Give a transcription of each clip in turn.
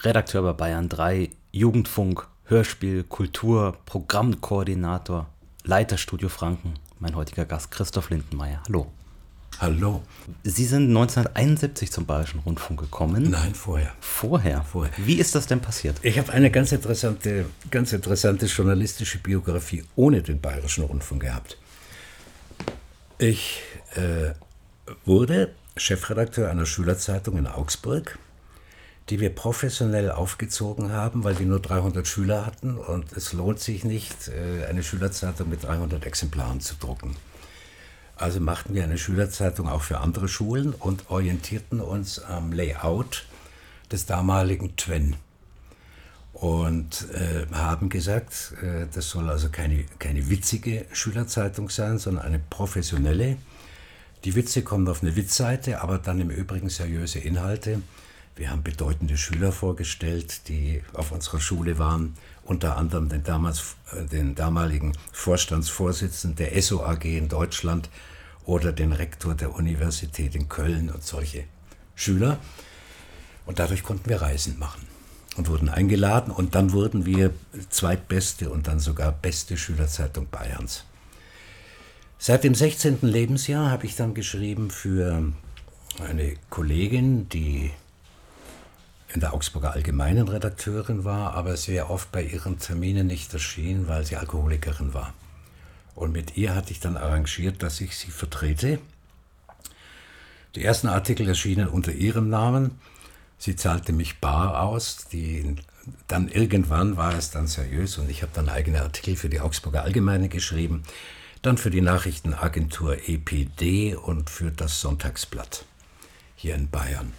Redakteur bei Bayern 3, Jugendfunk, Hörspiel, Kultur, Programmkoordinator, Leiter Studio Franken. Mein heutiger Gast Christoph Lindenmeier. Hallo. Hallo. Sie sind 1971 zum Bayerischen Rundfunk gekommen. Nein, vorher. Vorher? Vorher. Wie ist das denn passiert? Ich habe eine ganz interessante, ganz interessante journalistische Biografie ohne den Bayerischen Rundfunk gehabt. Ich äh, wurde Chefredakteur einer Schülerzeitung in Augsburg, die wir professionell aufgezogen haben, weil wir nur 300 Schüler hatten und es lohnt sich nicht, äh, eine Schülerzeitung mit 300 Exemplaren zu drucken. Also machten wir eine Schülerzeitung auch für andere Schulen und orientierten uns am Layout des damaligen Twen. Und äh, haben gesagt, äh, das soll also keine, keine witzige Schülerzeitung sein, sondern eine professionelle. Die Witze kommen auf eine Witzseite, aber dann im Übrigen seriöse Inhalte. Wir haben bedeutende Schüler vorgestellt, die auf unserer Schule waren, unter anderem den, damals, äh, den damaligen Vorstandsvorsitzenden der SOAG in Deutschland oder den Rektor der Universität in Köln und solche Schüler. Und dadurch konnten wir Reisen machen und wurden eingeladen und dann wurden wir zweitbeste und dann sogar beste Schülerzeitung Bayerns. Seit dem 16. Lebensjahr habe ich dann geschrieben für eine Kollegin, die in der Augsburger Allgemeinen Redakteurin war, aber sehr oft bei ihren Terminen nicht erschien, weil sie Alkoholikerin war. Und mit ihr hatte ich dann arrangiert, dass ich sie vertrete. Die ersten Artikel erschienen unter ihrem Namen. Sie zahlte mich bar aus. Die, dann irgendwann war es dann seriös und ich habe dann eigene Artikel für die Augsburger Allgemeine geschrieben, dann für die Nachrichtenagentur EPD und für das Sonntagsblatt hier in Bayern.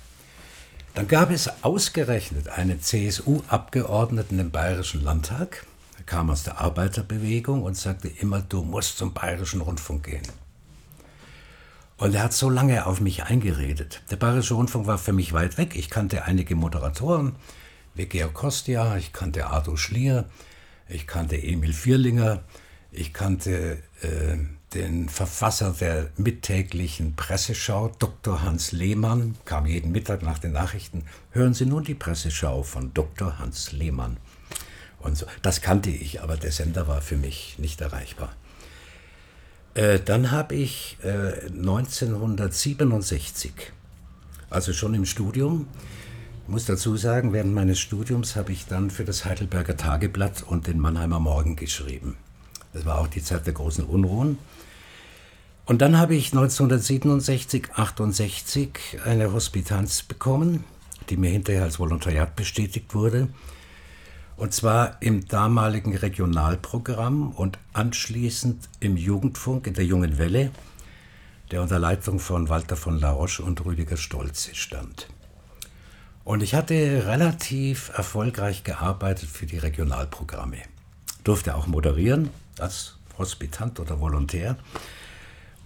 Dann gab es ausgerechnet einen CSU-Abgeordneten im Bayerischen Landtag, er kam aus der Arbeiterbewegung und sagte immer, du musst zum Bayerischen Rundfunk gehen. Und er hat so lange auf mich eingeredet. Der Bayerische Rundfunk war für mich weit weg. Ich kannte einige Moderatoren, wie Georg Kostia, ich kannte Ardo Schlier, ich kannte Emil Vierlinger, ich kannte äh, den Verfasser der mittäglichen Presseschau, Dr. Hans Lehmann, kam jeden Mittag nach den Nachrichten. Hören Sie nun die Presseschau von Dr. Hans Lehmann. Und so. Das kannte ich, aber der Sender war für mich nicht erreichbar. Äh, dann habe ich äh, 1967, also schon im Studium, muss dazu sagen, während meines Studiums habe ich dann für das Heidelberger Tageblatt und den Mannheimer Morgen geschrieben. Das war auch die Zeit der großen Unruhen. Und dann habe ich 1967, 68 eine Hospitanz bekommen, die mir hinterher als Volontariat bestätigt wurde. Und zwar im damaligen Regionalprogramm und anschließend im Jugendfunk in der Jungen Welle, der unter Leitung von Walter von La Roche und Rüdiger Stolze stand. Und ich hatte relativ erfolgreich gearbeitet für die Regionalprogramme. Durfte auch moderieren als Hospitant oder Volontär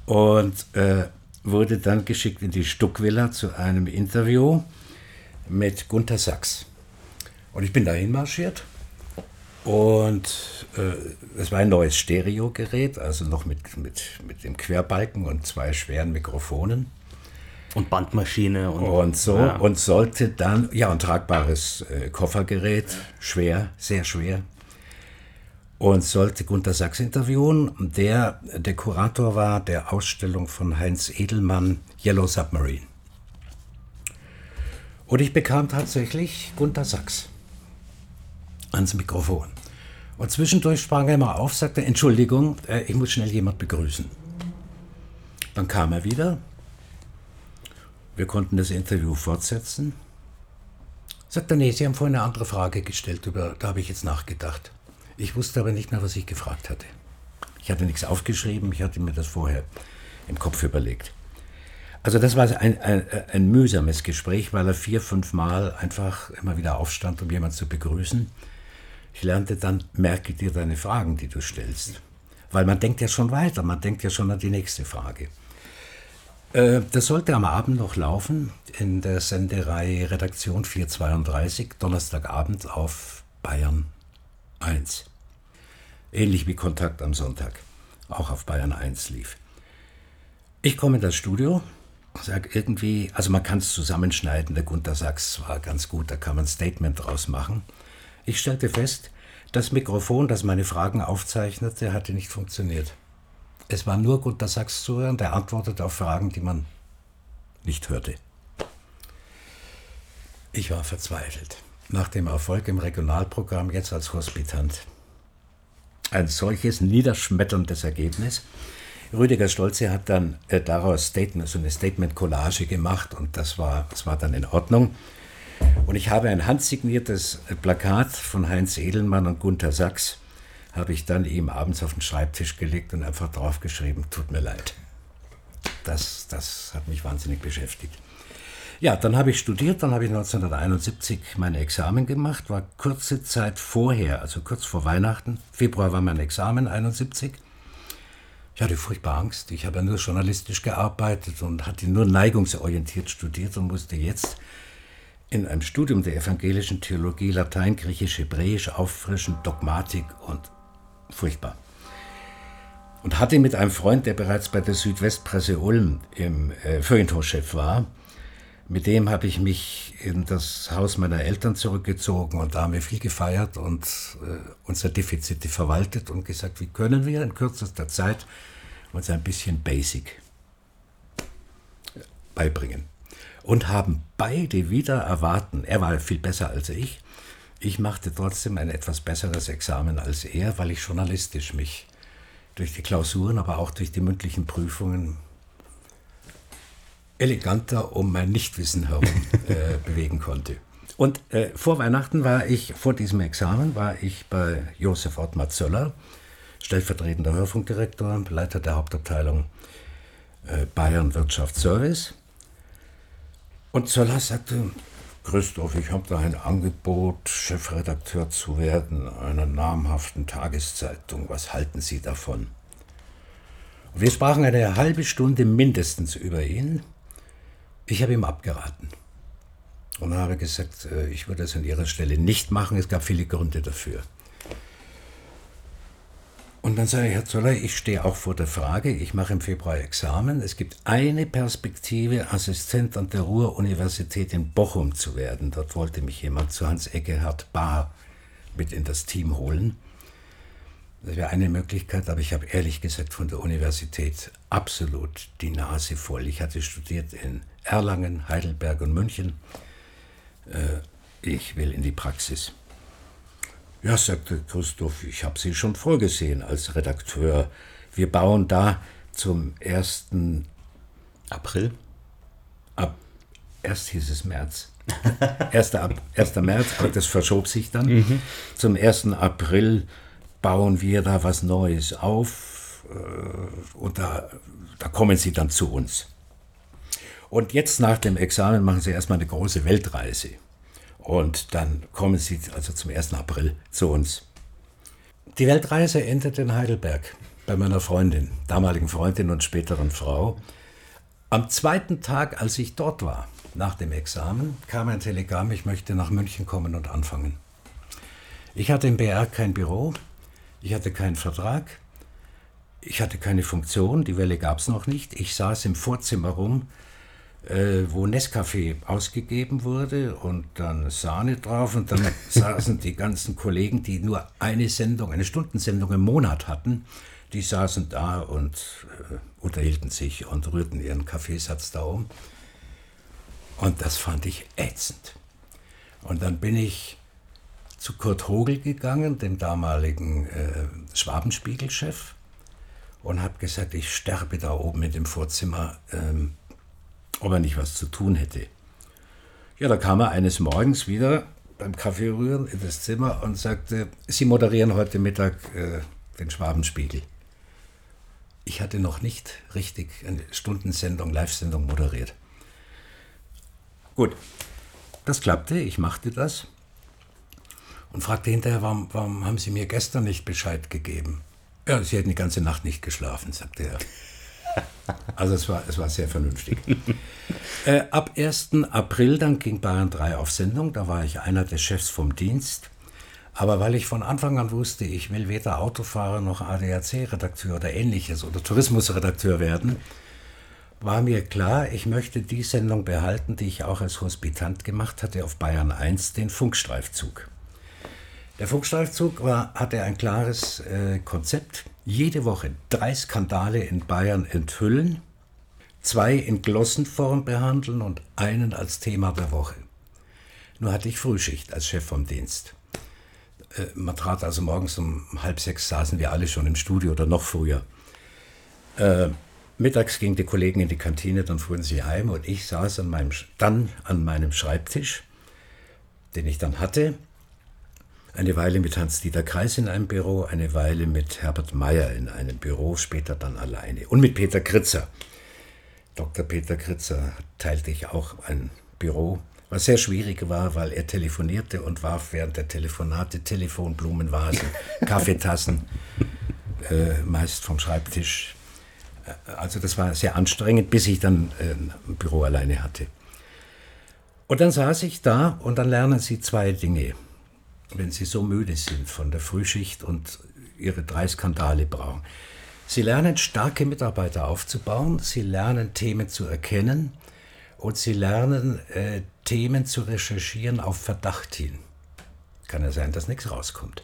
und äh, wurde dann geschickt in die Stuckvilla zu einem Interview mit Gunther Sachs. Und ich bin dahin marschiert und äh, es war ein neues Stereogerät, also noch mit, mit, mit dem Querbalken und zwei schweren Mikrofonen. Und Bandmaschine und, und so. Ja. Und sollte dann, ja, ein tragbares äh, Koffergerät, schwer, sehr schwer, und sollte Gunter Sachs interviewen, der der Kurator war der Ausstellung von Heinz Edelmann Yellow Submarine. Und ich bekam tatsächlich Gunter Sachs ans Mikrofon. Und zwischendurch sprang er mal auf, sagte, Entschuldigung, äh, ich muss schnell jemand begrüßen. Dann kam er wieder. Wir konnten das Interview fortsetzen. Sagte, nee, Sie haben vorhin eine andere Frage gestellt, über, da habe ich jetzt nachgedacht. Ich wusste aber nicht mehr, was ich gefragt hatte. Ich hatte nichts aufgeschrieben, ich hatte mir das vorher im Kopf überlegt. Also das war ein, ein, ein mühsames Gespräch, weil er vier, fünf Mal einfach immer wieder aufstand, um jemanden zu begrüßen. Ich lernte dann, merke dir deine Fragen, die du stellst. Weil man denkt ja schon weiter, man denkt ja schon an die nächste Frage. Äh, das sollte am Abend noch laufen in der Sendereihe Redaktion 432, Donnerstagabend auf Bayern 1. Ähnlich wie Kontakt am Sonntag, auch auf Bayern 1 lief. Ich komme in das Studio sage irgendwie, also man kann es zusammenschneiden, der Gunter Sachs war ganz gut, da kann man ein Statement draus machen. Ich stellte fest, das Mikrofon, das meine Fragen aufzeichnete, hatte nicht funktioniert. Es war nur Gunter Sachs zu hören, der antwortete auf Fragen, die man nicht hörte. Ich war verzweifelt. Nach dem Erfolg im Regionalprogramm jetzt als Hospitant. Ein solches niederschmetterndes Ergebnis. Rüdiger Stolze hat dann äh, daraus Statement, so eine Statement-Collage gemacht und das war, das war dann in Ordnung. Und ich habe ein handsigniertes Plakat von Heinz Edelmann und Gunther Sachs, habe ich dann ihm abends auf den Schreibtisch gelegt und einfach draufgeschrieben, tut mir leid. Das, das hat mich wahnsinnig beschäftigt. Ja, dann habe ich studiert, dann habe ich 1971 mein Examen gemacht, war kurze Zeit vorher, also kurz vor Weihnachten, Februar war mein Examen, 71. Ich hatte furchtbar Angst. Ich habe ja nur journalistisch gearbeitet und hatte nur neigungsorientiert studiert und musste jetzt in einem Studium der evangelischen Theologie Latein, Griechisch, Hebräisch auffrischen, Dogmatik und furchtbar. Und hatte mit einem Freund, der bereits bei der Südwestpresse Ulm im äh, Feuilleton-Chef war, mit dem habe ich mich in das Haus meiner Eltern zurückgezogen und da haben wir viel gefeiert und äh, unser Defizite verwaltet und gesagt, wie können wir in kürzester Zeit uns ein bisschen Basic beibringen. Und haben beide wieder erwarten, er war viel besser als ich, ich machte trotzdem ein etwas besseres Examen als er, weil ich journalistisch mich durch die Klausuren, aber auch durch die mündlichen Prüfungen eleganter um mein Nichtwissen herum äh, bewegen konnte. Und äh, vor Weihnachten war ich, vor diesem Examen, war ich bei Josef Ottmar Zöller, stellvertretender Hörfunkdirektor, Leiter der Hauptabteilung äh, Bayern Wirtschaftsservice. Und Zöller sagte, Christoph, ich habe da ein Angebot, Chefredakteur zu werden einer namhaften Tageszeitung. Was halten Sie davon? Wir sprachen eine halbe Stunde mindestens über ihn. Ich habe ihm abgeraten und habe gesagt, äh, ich würde es an Ihrer Stelle nicht machen. Es gab viele Gründe dafür. Und dann sage ich, Herr Zoller, ich stehe auch vor der Frage, ich mache im Februar Examen. Es gibt eine Perspektive, Assistent an der Ruhr-Universität in Bochum zu werden. Dort wollte mich jemand zu Hans Eckehard Bahr mit in das Team holen. Das wäre eine Möglichkeit, aber ich habe ehrlich gesagt von der Universität absolut die Nase voll. Ich hatte studiert in Erlangen, Heidelberg und München. Äh, ich will in die Praxis. Ja, sagte Christoph, ich habe Sie schon vorgesehen als Redakteur. Wir bauen da zum 1. April? Ab, erst hieß es März. 1. Ab, 1. März, aber das verschob sich dann. Mhm. Zum 1. April bauen wir da was Neues auf äh, und da, da kommen Sie dann zu uns. Und jetzt nach dem Examen machen Sie erstmal eine große Weltreise. Und dann kommen Sie also zum 1. April zu uns. Die Weltreise endet in Heidelberg bei meiner Freundin, damaligen Freundin und späteren Frau. Am zweiten Tag, als ich dort war, nach dem Examen, kam ein Telegramm, ich möchte nach München kommen und anfangen. Ich hatte im BR kein Büro, ich hatte keinen Vertrag, ich hatte keine Funktion, die Welle gab es noch nicht. Ich saß im Vorzimmer rum, äh, wo Nescafé ausgegeben wurde und dann Sahne drauf und dann saßen die ganzen Kollegen, die nur eine Sendung, eine Stundensendung im Monat hatten, die saßen da und äh, unterhielten sich und rührten ihren Kaffeesatz da um. Und das fand ich ätzend. Und dann bin ich zu Kurt Hogel gegangen, dem damaligen äh, Schwabenspiegelchef, und habe gesagt, ich sterbe da oben in dem Vorzimmer. Ähm, ob er nicht was zu tun hätte. Ja, da kam er eines Morgens wieder beim Kaffee rühren in das Zimmer und sagte, Sie moderieren heute Mittag äh, den Schwabenspiegel. Ich hatte noch nicht richtig eine Stundensendung, Live-Sendung moderiert. Gut, das klappte, ich machte das und fragte hinterher, warum, warum haben Sie mir gestern nicht Bescheid gegeben? Ja, Sie hätten die ganze Nacht nicht geschlafen, sagte er. Also es war, es war sehr vernünftig. äh, ab 1. April dann ging Bayern 3 auf Sendung, da war ich einer der Chefs vom Dienst. Aber weil ich von Anfang an wusste, ich will weder Autofahrer noch ADAC-Redakteur oder ähnliches oder Tourismusredakteur werden, war mir klar, ich möchte die Sendung behalten, die ich auch als Hospitant gemacht hatte auf Bayern 1, den Funkstreifzug. Der Funkstreifzug war, hatte ein klares äh, Konzept. Jede Woche drei Skandale in Bayern enthüllen, zwei in Glossenform behandeln und einen als Thema der Woche. Nur hatte ich Frühschicht als Chef vom Dienst. Äh, man trat also morgens um halb sechs, saßen wir alle schon im Studio oder noch früher. Äh, mittags gingen die Kollegen in die Kantine, dann fuhren sie heim und ich saß an meinem, dann an meinem Schreibtisch, den ich dann hatte. Eine Weile mit Hans-Dieter Kreis in einem Büro, eine Weile mit Herbert Meyer in einem Büro, später dann alleine. Und mit Peter Kritzer. Dr. Peter Kritzer teilte ich auch ein Büro was sehr schwierig war, weil er telefonierte und warf während der Telefonate Telefonblumenvasen, Kaffeetassen, äh, meist vom Schreibtisch. Äh, also das war sehr anstrengend, bis ich dann äh, ein Büro alleine hatte. Und dann saß ich da und dann lernen Sie zwei Dinge, wenn Sie so müde sind von der Frühschicht und Ihre drei Skandale brauchen. Sie lernen starke Mitarbeiter aufzubauen, Sie lernen Themen zu erkennen und Sie lernen äh, Themen zu recherchieren auf Verdacht hin. Kann ja sein, dass nichts rauskommt.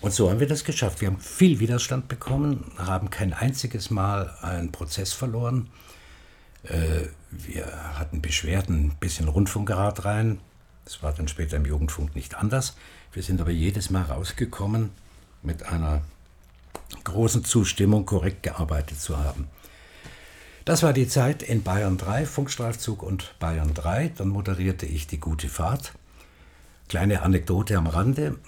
Und so haben wir das geschafft. Wir haben viel Widerstand bekommen, haben kein einziges Mal einen Prozess verloren. Äh, wir hatten Beschwerden bis in Rundfunkrat rein. Das war dann später im Jugendfunk nicht anders. Wir sind aber jedes Mal rausgekommen mit einer großen Zustimmung, korrekt gearbeitet zu haben. Das war die Zeit in Bayern 3, Funkstreifzug und Bayern 3. Dann moderierte ich die gute Fahrt. Kleine Anekdote am Rande.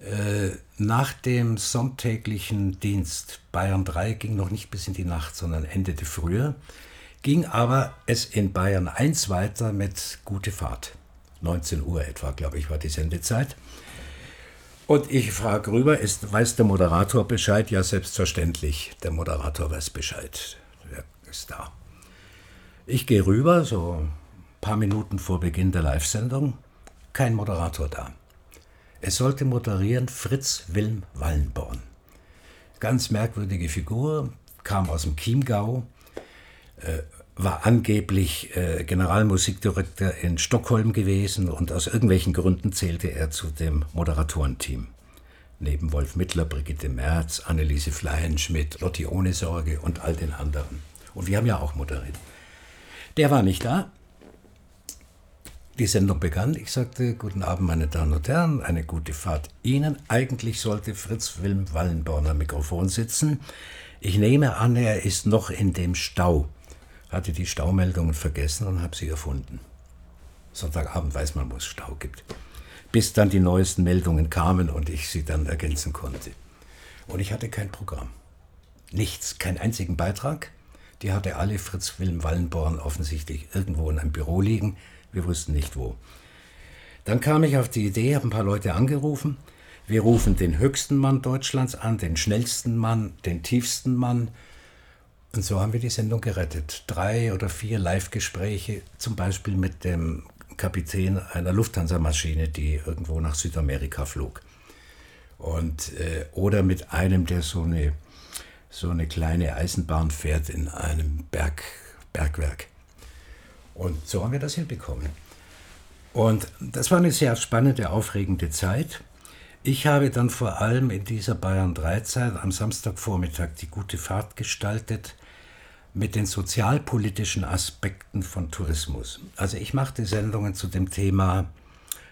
Äh, nach dem sonntäglichen Dienst Bayern 3 ging noch nicht bis in die Nacht, sondern endete früher, ging aber es in Bayern 1 weiter mit gute Fahrt. 19 Uhr etwa, glaube ich, war die Sendezeit. Und ich frage rüber, ist, weiß der Moderator Bescheid? Ja, selbstverständlich. Der Moderator weiß Bescheid ist da. Ich gehe rüber, so ein paar Minuten vor Beginn der Live-Sendung, kein Moderator da. Es sollte moderieren Fritz Wilm Wallenborn. Ganz merkwürdige Figur, kam aus dem Chiemgau, äh, war angeblich äh, Generalmusikdirektor in Stockholm gewesen und aus irgendwelchen Gründen zählte er zu dem Moderatorenteam. Neben Wolf Mittler, Brigitte Merz, Anneliese Fleienschmidt, Lotti Ohne Sorge und all den anderen. Und wir haben ja auch moderiert. Der war nicht da. Die Sendung begann. Ich sagte, guten Abend, meine Damen und Herren, eine gute Fahrt Ihnen. Eigentlich sollte Fritz Wilm Wallenborn am Mikrofon sitzen. Ich nehme an, er ist noch in dem Stau. Hatte die Staumeldungen vergessen und habe sie erfunden. Sonntagabend weiß man, wo es Stau gibt. Bis dann die neuesten Meldungen kamen und ich sie dann ergänzen konnte. Und ich hatte kein Programm. Nichts, keinen einzigen Beitrag. Die hatte alle Fritz Wilm Wallenborn offensichtlich irgendwo in einem Büro liegen. Wir wussten nicht wo. Dann kam ich auf die Idee, habe ein paar Leute angerufen. Wir rufen den höchsten Mann Deutschlands an, den schnellsten Mann, den tiefsten Mann. Und so haben wir die Sendung gerettet. Drei oder vier Live-Gespräche, zum Beispiel mit dem Kapitän einer Lufthansa-Maschine, die irgendwo nach Südamerika flog. Und, äh, oder mit einem, der so eine so eine kleine Eisenbahn fährt in einem Berg, Bergwerk. Und so haben wir das hinbekommen. Und das war eine sehr spannende, aufregende Zeit. Ich habe dann vor allem in dieser Bayern 3 Zeit am Samstagvormittag die gute Fahrt gestaltet mit den sozialpolitischen Aspekten von Tourismus. Also ich machte Sendungen zu dem Thema,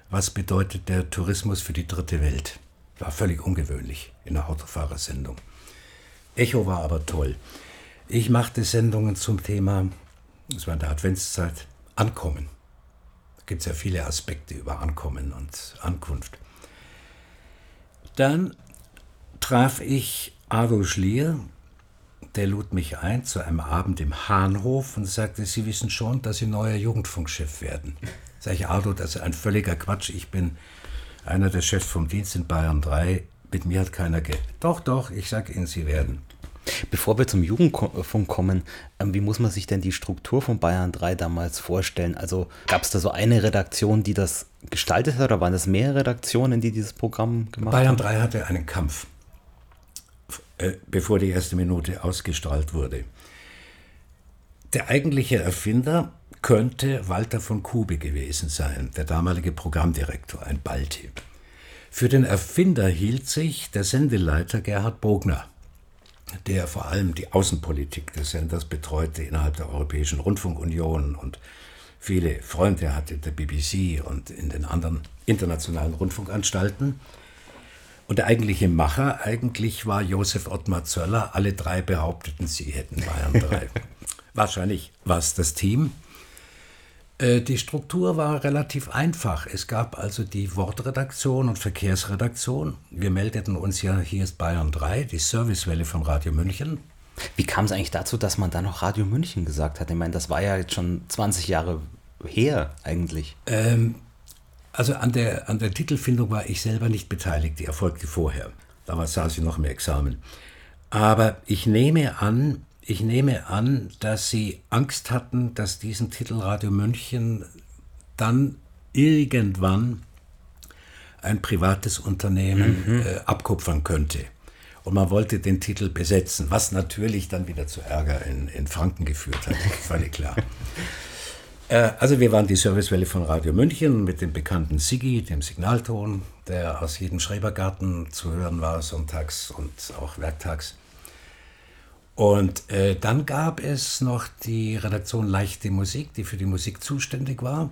was bedeutet der Tourismus für die dritte Welt. War völlig ungewöhnlich in der Autofahrersendung. Echo war aber toll. Ich machte Sendungen zum Thema, es war in der Adventszeit, Ankommen. Da gibt es ja viele Aspekte über Ankommen und Ankunft. Dann traf ich Ado Schlier, der lud mich ein zu einem Abend im Hahnhof und sagte, Sie wissen schon, dass Sie neuer Jugendfunkchef werden. Sag ich, Ado, das ist ein völliger Quatsch. Ich bin einer der Chefs vom Dienst in Bayern 3 mit mir hat keiner Geld. Doch, doch, ich sage Ihnen, Sie werden. Bevor wir zum Jugendfunk kommen, ähm, wie muss man sich denn die Struktur von Bayern 3 damals vorstellen? Also gab es da so eine Redaktion, die das gestaltet hat oder waren das mehrere Redaktionen, die dieses Programm gemacht Bayern haben? Bayern 3 hatte einen Kampf, äh, bevor die erste Minute ausgestrahlt wurde. der eigentliche Erfinder könnte Walter von Kube gewesen sein, der damalige Programmdirektor, ein Balti. Für den Erfinder hielt sich der Sendeleiter Gerhard Bogner, der vor allem die Außenpolitik des Senders betreute innerhalb der Europäischen Rundfunkunion und viele Freunde hatte in der BBC und in den anderen internationalen Rundfunkanstalten. Und der eigentliche Macher eigentlich war Josef Ottmar Zöller. Alle drei behaupteten, sie hätten Bayern 3. Wahrscheinlich war es das Team. Äh, die Struktur war relativ einfach. Es gab also die Wortredaktion und Verkehrsredaktion. Wir meldeten uns ja, hier ist Bayern 3, die Servicewelle von Radio München. Wie kam es eigentlich dazu, dass man da noch Radio München gesagt hat? Ich meine, das war ja jetzt schon 20 Jahre her eigentlich. Ähm, also an der, an der Titelfindung war ich selber nicht beteiligt, die erfolgte vorher. Damals saß ich noch im Examen. Aber ich nehme an, ich nehme an, dass Sie Angst hatten, dass diesen Titel Radio München dann irgendwann ein privates Unternehmen mhm. äh, abkupfern könnte. Und man wollte den Titel besetzen, was natürlich dann wieder zu Ärger in, in Franken geführt hat, völlig klar. äh, also wir waren die Servicewelle von Radio München mit dem bekannten Sigi, dem Signalton, der aus jedem Schrebergarten zu hören war, sonntags und auch werktags. Und äh, dann gab es noch die Redaktion Leichte Musik, die für die Musik zuständig war.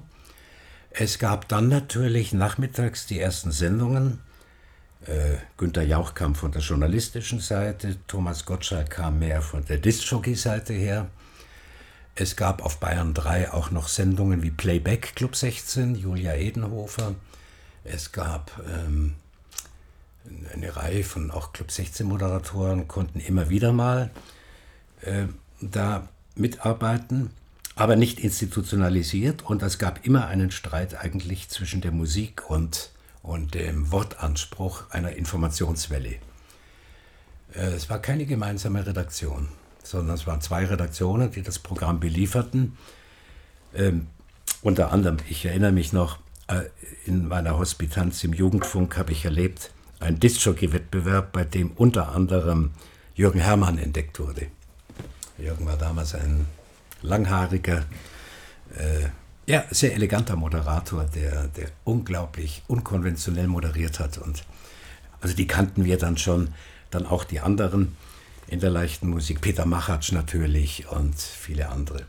Es gab dann natürlich nachmittags die ersten Sendungen. Äh, Günter Jauch kam von der journalistischen Seite, Thomas Gottschalk kam mehr von der Disc-Jockey-Seite her. Es gab auf Bayern 3 auch noch Sendungen wie Playback Club 16, Julia Edenhofer. Es gab ähm, eine Reihe von auch Club 16 Moderatoren konnten immer wieder mal äh, da mitarbeiten, aber nicht institutionalisiert. Und es gab immer einen Streit eigentlich zwischen der Musik und, und dem Wortanspruch einer Informationswelle. Äh, es war keine gemeinsame Redaktion, sondern es waren zwei Redaktionen, die das Programm belieferten. Ähm, unter anderem, ich erinnere mich noch, äh, in meiner Hospitanz im Jugendfunk habe ich erlebt, ein Discjockey-Wettbewerb, bei dem unter anderem Jürgen Herrmann entdeckt wurde. Jürgen war damals ein langhaariger, äh, ja, sehr eleganter Moderator, der, der unglaublich unkonventionell moderiert hat. Und also die kannten wir dann schon, dann auch die anderen in der leichten Musik, Peter Machatsch natürlich und viele andere.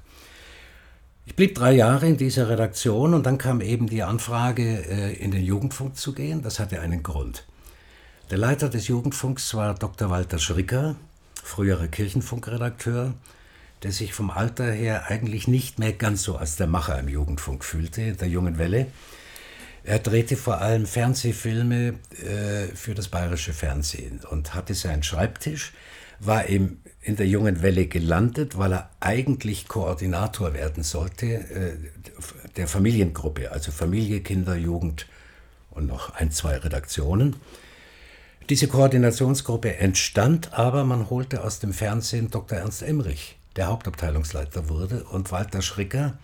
Ich blieb drei Jahre in dieser Redaktion und dann kam eben die Anfrage, äh, in den Jugendfunk zu gehen. Das hatte einen Grund. Der Leiter des Jugendfunks war Dr. Walter Schricker, früherer Kirchenfunkredakteur, der sich vom Alter her eigentlich nicht mehr ganz so als der Macher im Jugendfunk fühlte, der jungen Welle. Er drehte vor allem Fernsehfilme äh, für das bayerische Fernsehen und hatte seinen Schreibtisch, war ihm in der jungen Welle gelandet, weil er eigentlich Koordinator werden sollte äh, der Familiengruppe, also Familie, Kinder, Jugend und noch ein, zwei Redaktionen. Diese Koordinationsgruppe entstand aber, man holte aus dem Fernsehen Dr. Ernst Emrich, der Hauptabteilungsleiter wurde, und Walter Schricker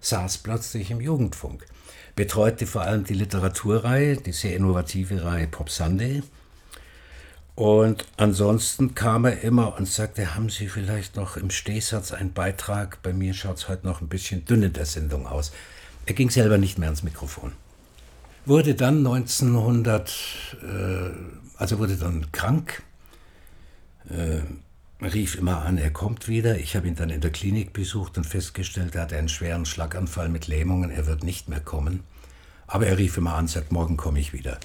saß plötzlich im Jugendfunk, betreute vor allem die Literaturreihe, die sehr innovative Reihe Pop Sunday. Und ansonsten kam er immer und sagte, haben Sie vielleicht noch im Stehsatz einen Beitrag? Bei mir schaut es heute noch ein bisschen dünn in der Sendung aus. Er ging selber nicht mehr ans Mikrofon. Wurde dann 1900, äh, also wurde dann krank, äh, rief immer an, er kommt wieder. Ich habe ihn dann in der Klinik besucht und festgestellt, er hatte einen schweren Schlaganfall mit Lähmungen, er wird nicht mehr kommen. Aber er rief immer an, sagt, morgen komme ich wieder.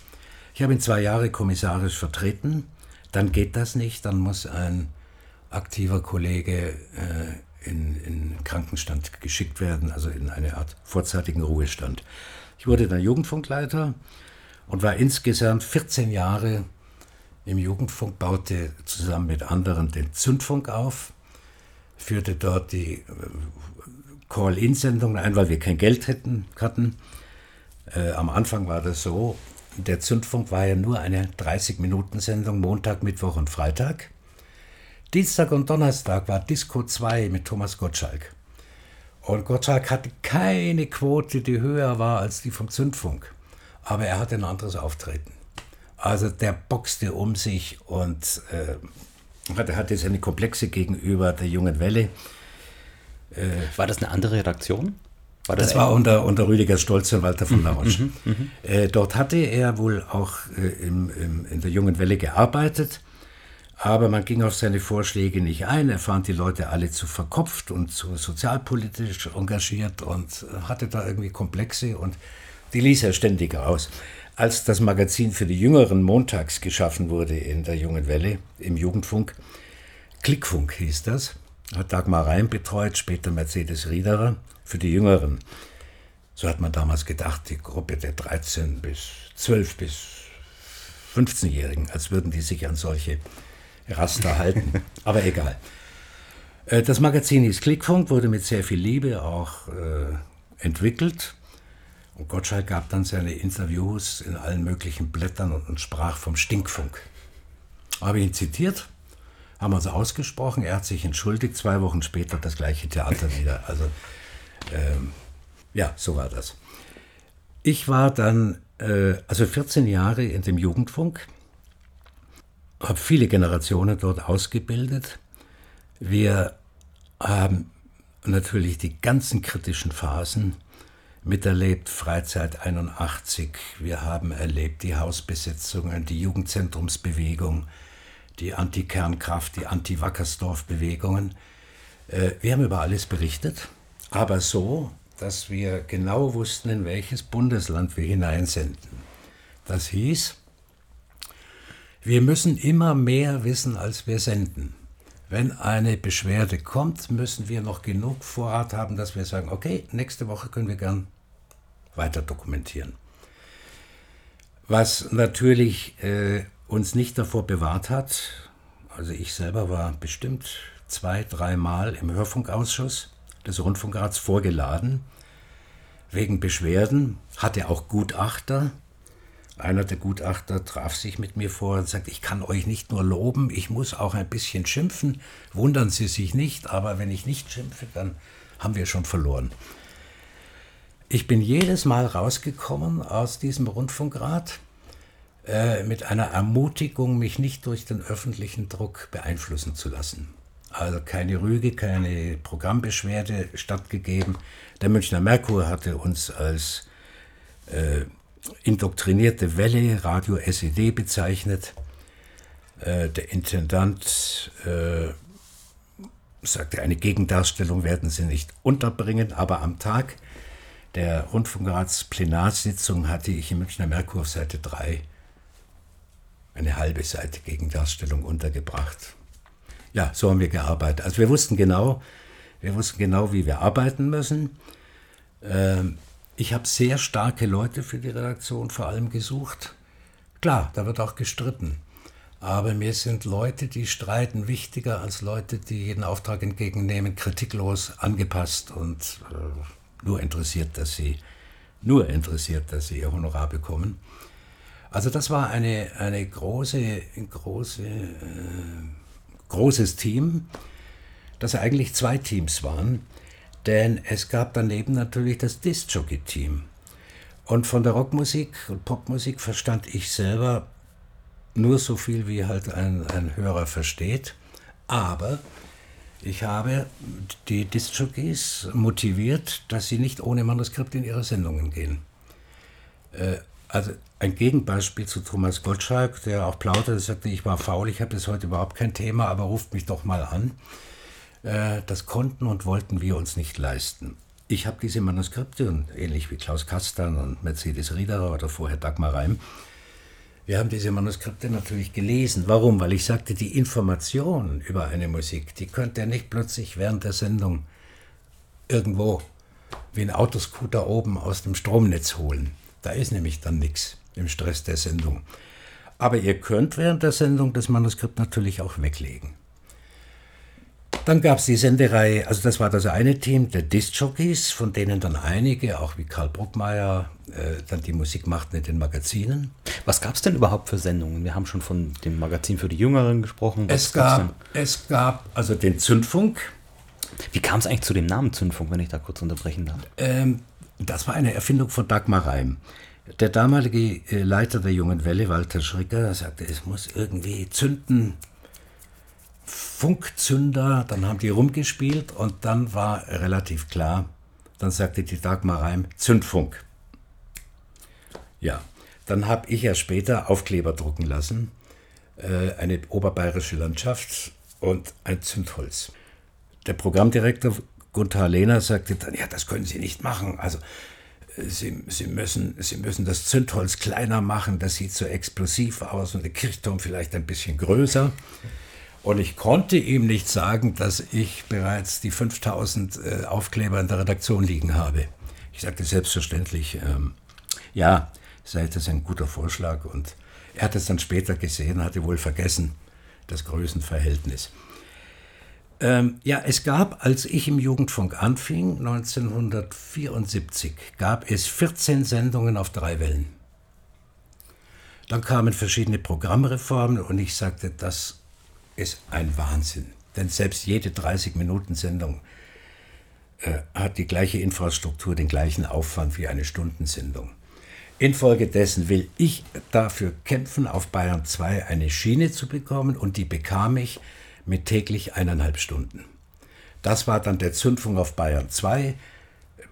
Ich habe ihn zwei Jahre kommissarisch vertreten, dann geht das nicht, dann muss ein aktiver Kollege äh, in, in Krankenstand geschickt werden, also in eine Art vorzeitigen Ruhestand. Ich wurde dann Jugendfunkleiter und war insgesamt 14 Jahre im Jugendfunk, baute zusammen mit anderen den Zündfunk auf, führte dort die äh, Call-In-Sendungen ein, weil wir kein Geld hätten, hatten. Äh, am Anfang war das so, der Zündfunk war ja nur eine 30-Minuten-Sendung, Montag, Mittwoch und Freitag. Dienstag und Donnerstag war Disco 2 mit Thomas Gottschalk. Und Gottschalk hatte keine Quote, die höher war als die vom Zündfunk. Aber er hatte ein anderes Auftreten. Also der boxte um sich und äh, hatte, hatte seine Komplexe gegenüber der jungen Welle. Äh, war das eine andere Redaktion? War das, das war unter, unter Rüdiger Stolz und Walter von der Roche. Mhm, mhm, äh, dort hatte er wohl auch äh, im, im, in der Jungen Welle gearbeitet, aber man ging auf seine Vorschläge nicht ein. Er fand die Leute alle zu verkopft und zu sozialpolitisch engagiert und hatte da irgendwie Komplexe und die ließ er ständig aus. Als das Magazin für die Jüngeren montags geschaffen wurde in der Jungen Welle, im Jugendfunk, Klickfunk hieß das, hat Dagmar Reim betreut, später Mercedes Riederer, für die Jüngeren. So hat man damals gedacht, die Gruppe der 13 bis 12 bis 15-Jährigen, als würden die sich an solche Raster halten. Aber egal. Äh, das Magazin hieß Klickfunk, wurde mit sehr viel Liebe auch äh, entwickelt. Und Gottschalk gab dann seine Interviews in allen möglichen Blättern und, und sprach vom Stinkfunk. Habe ich ihn zitiert, haben uns ausgesprochen, er hat sich entschuldigt, zwei Wochen später das gleiche Theater wieder. Also ähm, ja, so war das. Ich war dann äh, also 14 Jahre in dem Jugendfunk, habe viele Generationen dort ausgebildet. Wir haben natürlich die ganzen kritischen Phasen miterlebt, Freizeit 81. Wir haben erlebt die Hausbesetzungen, die Jugendzentrumsbewegung, die Anti-Kernkraft, die Anti-Wackersdorf-Bewegungen. Äh, wir haben über alles berichtet aber so, dass wir genau wussten, in welches Bundesland wir hineinsenden. Das hieß, wir müssen immer mehr wissen, als wir senden. Wenn eine Beschwerde kommt, müssen wir noch genug Vorrat haben, dass wir sagen, okay, nächste Woche können wir gern weiter dokumentieren. Was natürlich äh, uns nicht davor bewahrt hat, also ich selber war bestimmt zwei, dreimal im Hörfunkausschuss des Rundfunkrats vorgeladen, wegen Beschwerden, hatte auch Gutachter. Einer der Gutachter traf sich mit mir vor und sagte, ich kann euch nicht nur loben, ich muss auch ein bisschen schimpfen. Wundern Sie sich nicht, aber wenn ich nicht schimpfe, dann haben wir schon verloren. Ich bin jedes Mal rausgekommen aus diesem Rundfunkrat äh, mit einer Ermutigung, mich nicht durch den öffentlichen Druck beeinflussen zu lassen. Also keine Rüge, keine Programmbeschwerde stattgegeben. Der Münchner Merkur hatte uns als äh, indoktrinierte Welle Radio SED bezeichnet. Äh, der Intendant äh, sagte, eine Gegendarstellung werden sie nicht unterbringen, aber am Tag der Rundfunkratsplenarsitzung hatte ich im Münchner Merkur auf Seite 3 eine halbe Seite Gegendarstellung untergebracht ja, so haben wir gearbeitet. Also wir wussten genau, wir wussten genau, wie wir arbeiten müssen. Ähm, ich habe sehr starke Leute für die Redaktion vor allem gesucht. Klar, da wird auch gestritten. Aber mir sind Leute, die streiten, wichtiger als Leute, die jeden Auftrag entgegennehmen, kritiklos, angepasst und äh, nur interessiert, dass sie nur interessiert, dass sie ihr Honorar bekommen. Also das war eine, eine große, große äh, großes Team, das eigentlich zwei Teams waren, denn es gab daneben natürlich das Disc-Jockey-Team. Und von der Rockmusik und Popmusik verstand ich selber nur so viel, wie halt ein, ein Hörer versteht. Aber ich habe die Disc-Jockeys motiviert, dass sie nicht ohne Manuskript in ihre Sendungen gehen. Also ein Gegenbeispiel zu Thomas Gottschalk, der auch plauderte, sagte, ich war faul, ich habe das heute überhaupt kein Thema, aber ruft mich doch mal an. Äh, das konnten und wollten wir uns nicht leisten. Ich habe diese Manuskripte, und ähnlich wie Klaus Kastan und Mercedes Riederer oder vorher Dagmar Reim, wir haben diese Manuskripte natürlich gelesen. Warum? Weil ich sagte, die Information über eine Musik, die könnte er nicht plötzlich während der Sendung irgendwo wie ein Autoscooter oben aus dem Stromnetz holen. Da ist nämlich dann nichts im Stress der Sendung. Aber ihr könnt während der Sendung das Manuskript natürlich auch weglegen. Dann gab es die Senderei, also das war das eine Team der Disc-Jockeys, von denen dann einige, auch wie Karl Bruckmeier, äh, dann die Musik machten in den Magazinen. Was gab es denn überhaupt für Sendungen? Wir haben schon von dem Magazin für die Jüngeren gesprochen. Was es gab, es gab also den Zündfunk. Wie kam es eigentlich zu dem Namen Zündfunk, wenn ich da kurz unterbrechen darf? Ähm, das war eine Erfindung von Dagmar Reim. Der damalige äh, Leiter der Jungen Welle, Walter Schricker, sagte, es muss irgendwie zünden, Funkzünder, dann haben die rumgespielt und dann war relativ klar, dann sagte die Dagmar Reim, Zündfunk. Ja, dann habe ich ja später Aufkleber drucken lassen, äh, eine oberbayerische Landschaft und ein Zündholz. Der Programmdirektor Gunther Lehner sagte dann, ja, das können Sie nicht machen. Also Sie, Sie, müssen, Sie müssen das Zündholz kleiner machen, das sieht so explosiv aus und der Kirchturm vielleicht ein bisschen größer. Und ich konnte ihm nicht sagen, dass ich bereits die 5000 äh, Aufkleber in der Redaktion liegen habe. Ich sagte selbstverständlich, ähm, ja, sei das ein guter Vorschlag. Und er hat es dann später gesehen, hatte wohl vergessen, das Größenverhältnis. Ähm, ja, es gab, als ich im Jugendfunk anfing, 1974, gab es 14 Sendungen auf drei Wellen. Dann kamen verschiedene Programmreformen und ich sagte, das ist ein Wahnsinn. Denn selbst jede 30-Minuten-Sendung äh, hat die gleiche Infrastruktur, den gleichen Aufwand wie eine Stundensendung. Infolgedessen will ich dafür kämpfen, auf Bayern 2 eine Schiene zu bekommen und die bekam ich mit täglich eineinhalb Stunden. Das war dann der Zündfunk auf Bayern 2.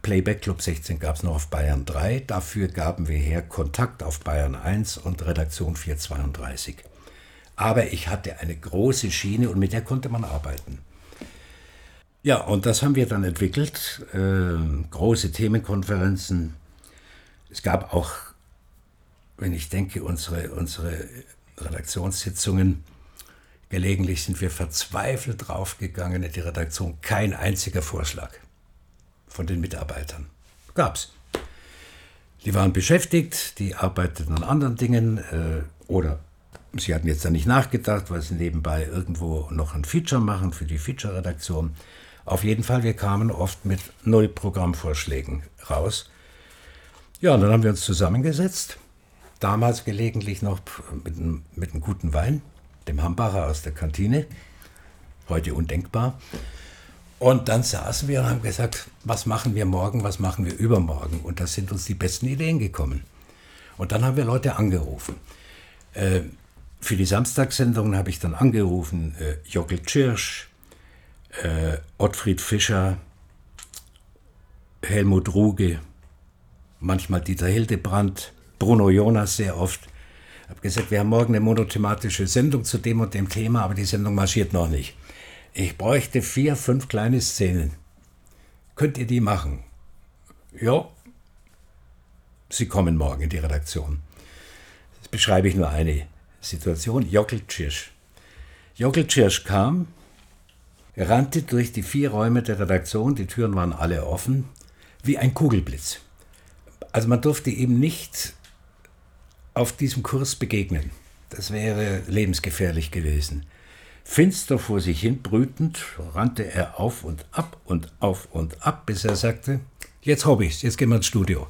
Playback Club 16 gab es noch auf Bayern 3. Dafür gaben wir her Kontakt auf Bayern 1 und Redaktion 432. Aber ich hatte eine große Schiene und mit der konnte man arbeiten. Ja, und das haben wir dann entwickelt. Äh, große Themenkonferenzen. Es gab auch, wenn ich denke, unsere, unsere Redaktionssitzungen Gelegentlich sind wir verzweifelt draufgegangen in die Redaktion. Kein einziger Vorschlag von den Mitarbeitern. Gab's. Die waren beschäftigt, die arbeiteten an anderen Dingen äh, oder sie hatten jetzt da nicht nachgedacht, weil sie nebenbei irgendwo noch ein Feature machen für die Feature-Redaktion. Auf jeden Fall, wir kamen oft mit null Programmvorschlägen raus. Ja, und dann haben wir uns zusammengesetzt, damals gelegentlich noch mit, mit einem guten Wein dem Hambacher aus der Kantine, heute undenkbar. Und dann saßen wir und haben gesagt, was machen wir morgen, was machen wir übermorgen? Und da sind uns die besten Ideen gekommen. Und dann haben wir Leute angerufen. Äh, für die Samstagssendungen habe ich dann angerufen, äh, Jockel Tschirsch, äh, Ottfried Fischer, Helmut Ruge, manchmal Dieter Hildebrand, Bruno Jonas sehr oft habe gesagt, wir haben morgen eine monothematische Sendung zu dem und dem Thema, aber die Sendung marschiert noch nicht. Ich bräuchte vier, fünf kleine Szenen. Könnt ihr die machen? Ja. Sie kommen morgen in die Redaktion. Das beschreibe ich nur eine Situation. Jockel Tschirsch. Jockel Tschirsch kam, rannte durch die vier Räume der Redaktion, die Türen waren alle offen, wie ein Kugelblitz. Also man durfte ihm nicht auf diesem Kurs begegnen. Das wäre lebensgefährlich gewesen. Finster vor sich hin brütend rannte er auf und ab und auf und ab, bis er sagte, jetzt hab ich's, jetzt gehen wir ins Studio.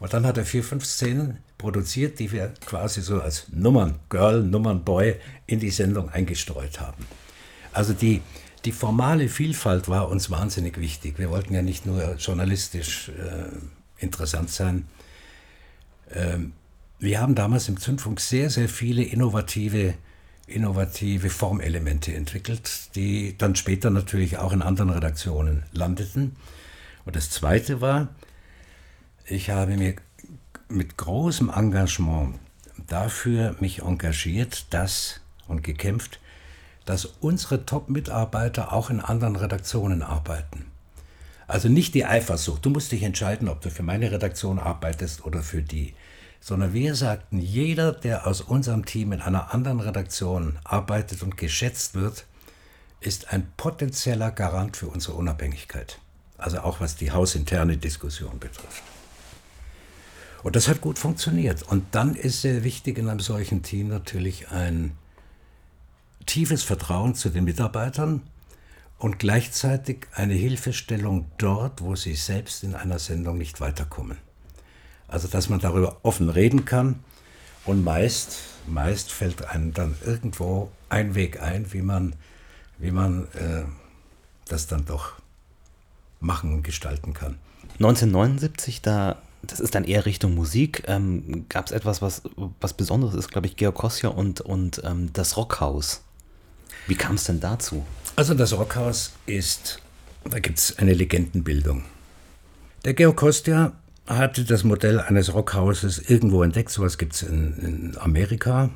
Und dann hat er vier, fünf Szenen produziert, die wir quasi so als Nummern-Girl, Nummern-Boy in die Sendung eingestreut haben. Also die, die formale Vielfalt war uns wahnsinnig wichtig. Wir wollten ja nicht nur journalistisch äh, interessant sein. Ähm, wir haben damals im Zündfunk sehr, sehr viele innovative, innovative Formelemente entwickelt, die dann später natürlich auch in anderen Redaktionen landeten. Und das Zweite war, ich habe mir mit großem Engagement dafür mich engagiert, dass und gekämpft, dass unsere Top-Mitarbeiter auch in anderen Redaktionen arbeiten. Also nicht die Eifersucht. Du musst dich entscheiden, ob du für meine Redaktion arbeitest oder für die sondern wir sagten, jeder, der aus unserem Team in einer anderen Redaktion arbeitet und geschätzt wird, ist ein potenzieller Garant für unsere Unabhängigkeit. Also auch was die hausinterne Diskussion betrifft. Und das hat gut funktioniert. Und dann ist sehr wichtig in einem solchen Team natürlich ein tiefes Vertrauen zu den Mitarbeitern und gleichzeitig eine Hilfestellung dort, wo sie selbst in einer Sendung nicht weiterkommen. Also dass man darüber offen reden kann und meist, meist fällt einem dann irgendwo ein Weg ein, wie man, wie man äh, das dann doch machen und gestalten kann. 1979, da, das ist dann eher Richtung Musik, ähm, gab es etwas, was, was Besonderes ist, glaube ich, Georg Kossia und, und ähm, das Rockhaus. Wie kam es denn dazu? Also das Rockhaus ist, da gibt es eine Legendenbildung. Der Georg Kostja hatte das Modell eines Rockhauses irgendwo entdeckt, sowas gibt es in, in, Amerika.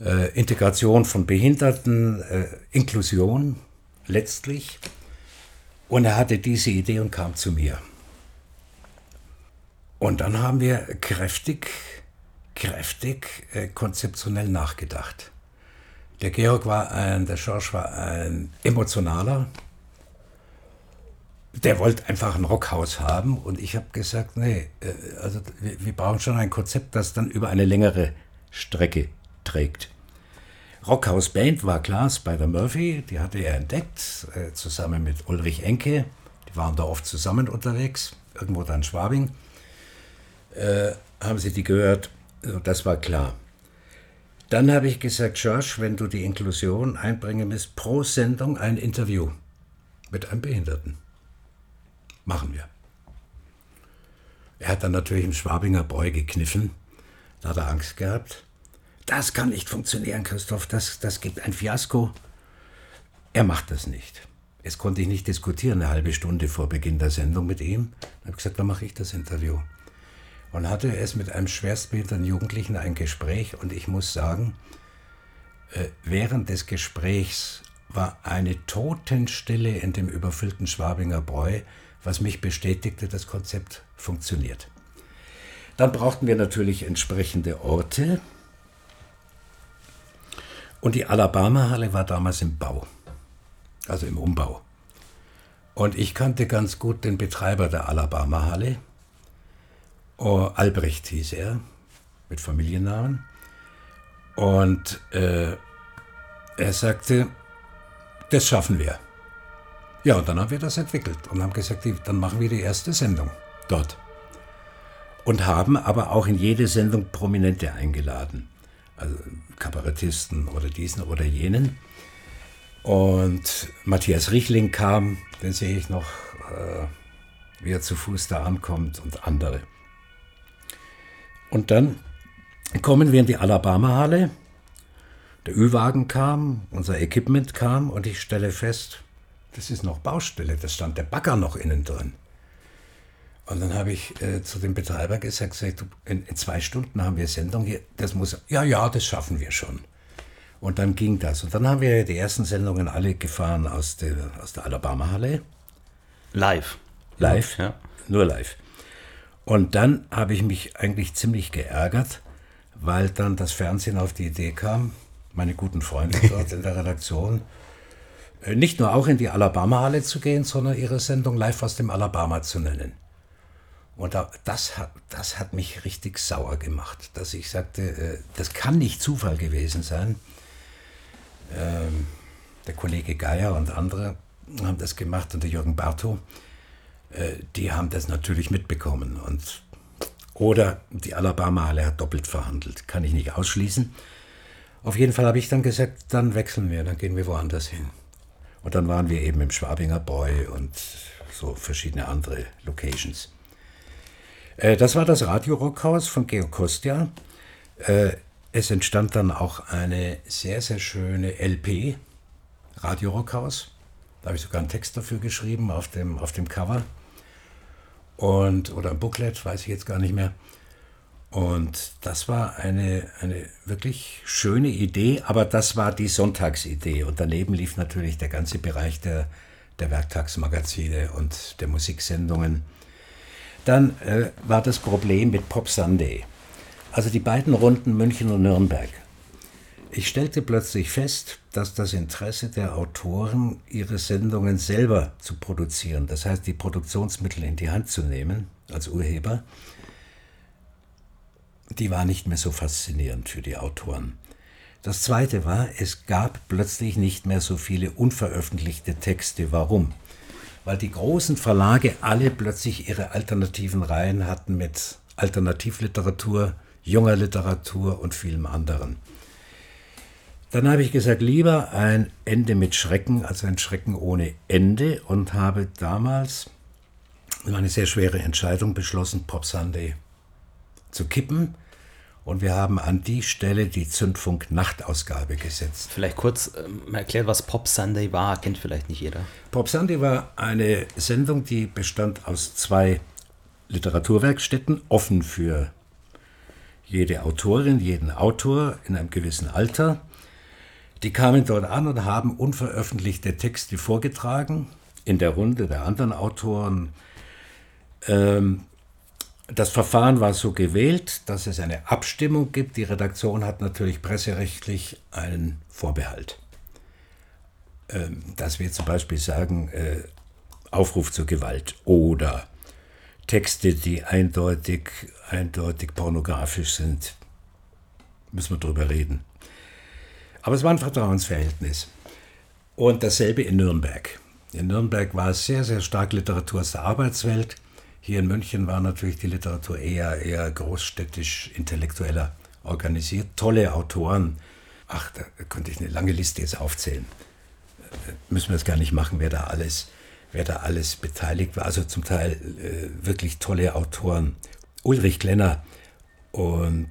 Äh, Integration von Behinderten, äh, Inklusion letztlich. Und er hatte diese Idee und kam zu mir. Und dann haben wir kräftig, kräftig äh, konzeptionell nachgedacht. Der Georg war ein, der George war ein emotionaler, der wollte einfach ein Rockhaus haben und ich habe gesagt, nee, äh, also wir, wir, brauchen schon ein Konzept, das dann über eine längere Strecke trägt. Rockhaus Band war klar, Spider Murphy, die hatte er entdeckt, äh, zusammen mit Ulrich Enke. Die waren da oft zusammen unterwegs, irgendwo da in Schwabing. Äh, haben sie die gehört, das war klar. Dann habe ich gesagt, George, wenn du die Inklusion einbringen willst, pro Sendung ein Interview mit einem Behinderten. Machen wir. Er hat dann natürlich im Schwabinger Bräu gekniffen. Da hat er Angst gehabt. Das kann nicht funktionieren, Christoph. Das, das gibt ein Fiasko. Er macht das nicht. Jetzt konnte ich nicht diskutieren, eine halbe Stunde vor Beginn der Sendung mit ihm. Dann habe ich gesagt, dann mache ich das Interview. Und hatte es mit einem schwerstbehinderten Jugendlichen ein Gespräch. Und ich muss sagen, äh, während des Gesprächs war eine Totenstille in dem überfüllten Schwabinger Bräu was mich bestätigte, das Konzept funktioniert. Dann brauchten wir natürlich entsprechende Orte. Und die Alabama-Halle war damals im Bau, also im Umbau. Und ich kannte ganz gut den Betreiber der Alabama-Halle. Oh, Albrecht hieß er, mit Familiennamen. Und äh, er sagte, das schaffen wir. Ja, und dann haben wir das entwickelt und haben gesagt, dann machen wir die erste Sendung dort. Und haben aber auch in jede Sendung Prominente eingeladen. Also Kabarettisten oder diesen oder jenen. Und Matthias Richling kam, den sehe ich noch, äh, wie er zu Fuß da ankommt und andere. Und dann kommen wir in die Alabama-Halle. Der Ü-Wagen kam, unser Equipment kam und ich stelle fest, das ist noch Baustelle, da stand der Bagger noch innen drin. Und dann habe ich äh, zu dem Betreiber gesagt, gesagt in, in, zwei Stunden haben wir Sendung hier, das muss, ja, ja, das schaffen wir schon. Und dann ging das. Und dann haben wir die ersten Sendungen alle gefahren aus der, aus der Alabama-Halle. Live. Live, ja. Nur live. Und dann habe ich mich eigentlich ziemlich geärgert, weil dann das Fernsehen auf die Idee kam, meine guten Freunde dort in der Redaktion, nicht nur auch in die Alabama-Halle zu gehen, sondern ihre Sendung live aus dem Alabama zu nennen. Und das hat, das hat mich richtig sauer gemacht, dass ich sagte, äh, das kann nicht Zufall gewesen sein. Ähm, der Kollege Geier und andere haben das gemacht und der Jürgen Bartow, äh, die haben das natürlich mitbekommen. Und, oder die Alabama-Halle hat doppelt verhandelt, kann ich nicht ausschließen. Auf jeden Fall habe ich dann gesagt, dann wechseln wir, dann gehen wir woanders hin. Und dann waren wir eben im Schwabinger Boy und so verschiedene andere Locations. Äh, das war das Radio Rockhaus von Georg Kostja. Äh, es entstand dann auch eine sehr, sehr schöne LP, Radio Rockhaus. Da habe ich sogar einen Text dafür geschrieben auf dem, auf dem Cover. Und, oder ein Booklet, weiß ich jetzt gar nicht mehr. Und das war eine, eine wirklich schöne Idee, aber das war die Sonntagsidee. Und daneben lief natürlich der ganze Bereich der, der Werktagsmagazine und der Musiksendungen. Dann äh, war das Problem mit Pop Sunday. Also die beiden Runden München und Nürnberg. Ich stellte plötzlich fest, dass das Interesse der Autoren, ihre Sendungen selber zu produzieren, das heißt die Produktionsmittel in die Hand zu nehmen als Urheber, die war nicht mehr so faszinierend für die Autoren. Das zweite war, es gab plötzlich nicht mehr so viele unveröffentlichte Texte. Warum? Weil die großen Verlage alle plötzlich ihre alternativen Reihen hatten mit Alternativliteratur, junger Literatur und vielem anderen. Dann habe ich gesagt, lieber ein Ende mit Schrecken als ein Schrecken ohne Ende und habe damals, war eine sehr schwere Entscheidung, beschlossen, Pop Sunday zu kippen Und wir haben an die Stelle die Zündfunk-Nachtausgabe gesetzt. Vielleicht kurz ähm, erklärt, was Pop Sunday war, kennt vielleicht nicht jeder. Pop Sunday war eine Sendung, die bestand aus zwei Literaturwerkstätten, offen für jede Autorin, jeden Autor in einem gewissen Alter. Die kamen dort an und haben unveröffentlichte Texte vorgetragen in der Runde der anderen Autoren. Ähm, das Verfahren war so gewählt, dass es eine Abstimmung gibt. Die Redaktion hat natürlich presserechtlich einen Vorbehalt. Ähm, dass wir zum Beispiel sagen, äh, Aufruf zur Gewalt oder Texte, die eindeutig, eindeutig pornografisch sind, müssen wir drüber reden. Aber es war ein Vertrauensverhältnis. Und dasselbe in Nürnberg. In Nürnberg war es sehr, sehr stark Literatur aus der Arbeitswelt. Hier in München war natürlich die Literatur eher, eher großstädtisch, intellektueller organisiert. Tolle Autoren. Ach, da könnte ich eine lange Liste jetzt aufzählen. Äh, müssen wir es gar nicht machen, wer da alles, wer da alles beteiligt war. Also zum Teil äh, wirklich tolle Autoren. Ulrich Klenner und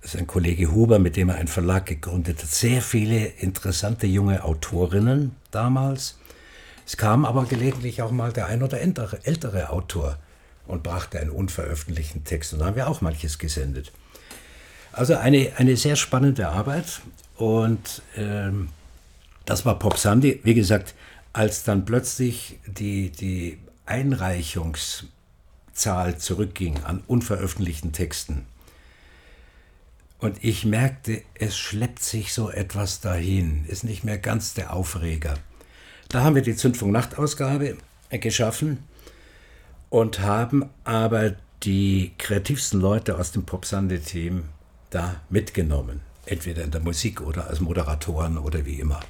sein Kollege Huber, mit dem er einen Verlag gegründet hat. Sehr viele interessante junge Autorinnen damals. Es kam aber gelegentlich auch mal der ein oder ältere, ältere Autor und brachte einen unveröffentlichten Text. Und da haben wir auch manches gesendet. Also eine, eine sehr spannende Arbeit. Und ähm, das war Pop Sandy. Wie gesagt, als dann plötzlich die, die Einreichungszahl zurückging an unveröffentlichten Texten, und ich merkte, es schleppt sich so etwas dahin, ist nicht mehr ganz der Aufreger. Da haben wir die Zündfunk Nachtausgabe geschaffen und haben aber die kreativsten Leute aus dem Pop Sunday Team da mitgenommen. Entweder in der Musik oder als Moderatoren oder wie immer.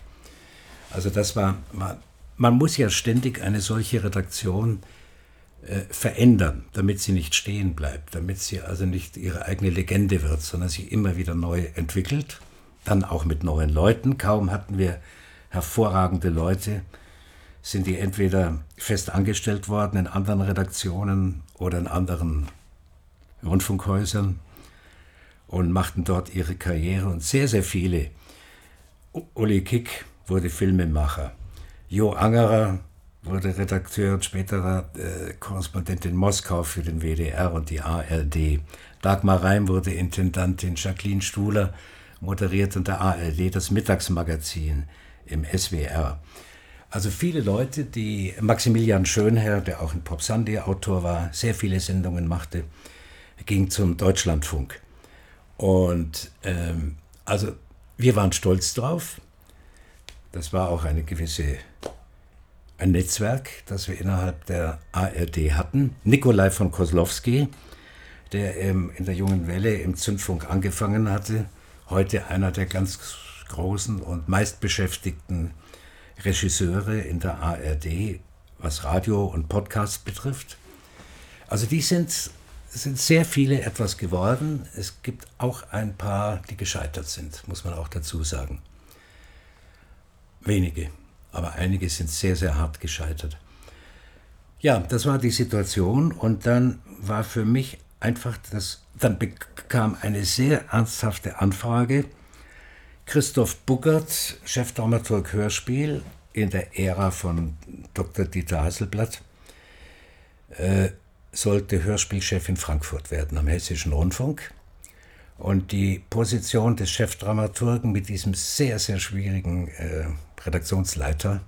Also das war, man, man muss ja ständig eine solche Redaktion äh, verändern, damit sie nicht stehen bleibt, damit sie also nicht ihre eigene Legende wird, sondern sich immer wieder neu entwickelt. Dann auch mit neuen Leuten. Kaum hatten wir hervorragende Leute, sind die entweder fest angestellt worden in anderen Redaktionen oder in anderen Rundfunkhäusern und machten dort ihre Karriere. Und sehr, sehr viele. Uli Kick wurde Filmemacher. Jo Angerer wurde Redakteur und späterer äh, Korrespondent in Moskau für den WDR und die ARD. Dagmar Reim wurde Intendantin. Jacqueline Stuhler moderiert unter ARD das Mittagsmagazin im SWR. Also viele Leute, die Maximilian Schönherr, der auch ein Pop Sunday Autor war, sehr viele Sendungen machte, ging zum Deutschlandfunk. Und ähm, also wir waren stolz drauf. Das war auch eine gewisse ein Netzwerk, das wir innerhalb der ARD hatten. Nikolai von Koslowski, der in der Jungen Welle im Zündfunk angefangen hatte, heute einer der ganz großen und meistbeschäftigten Regisseure in der ARD, was Radio und Podcast betrifft. Also die sind, sind sehr viele etwas geworden. Es gibt auch ein paar, die gescheitert sind, muss man auch dazu sagen. Wenige, aber einige sind sehr, sehr hart gescheitert. Ja, das war die Situation und dann war für mich einfach das, dann bekam eine sehr ernsthafte Anfrage Christoph Buckert, Chefdramaturg Hörspiel in der Ära von Dr. Dieter Hasselblatt, äh, sollte Hörspielchef in Frankfurt werden am Hessischen Rundfunk. Und die Position des Chefdramaturgen mit diesem sehr, sehr schwierigen äh, Redaktionsleiter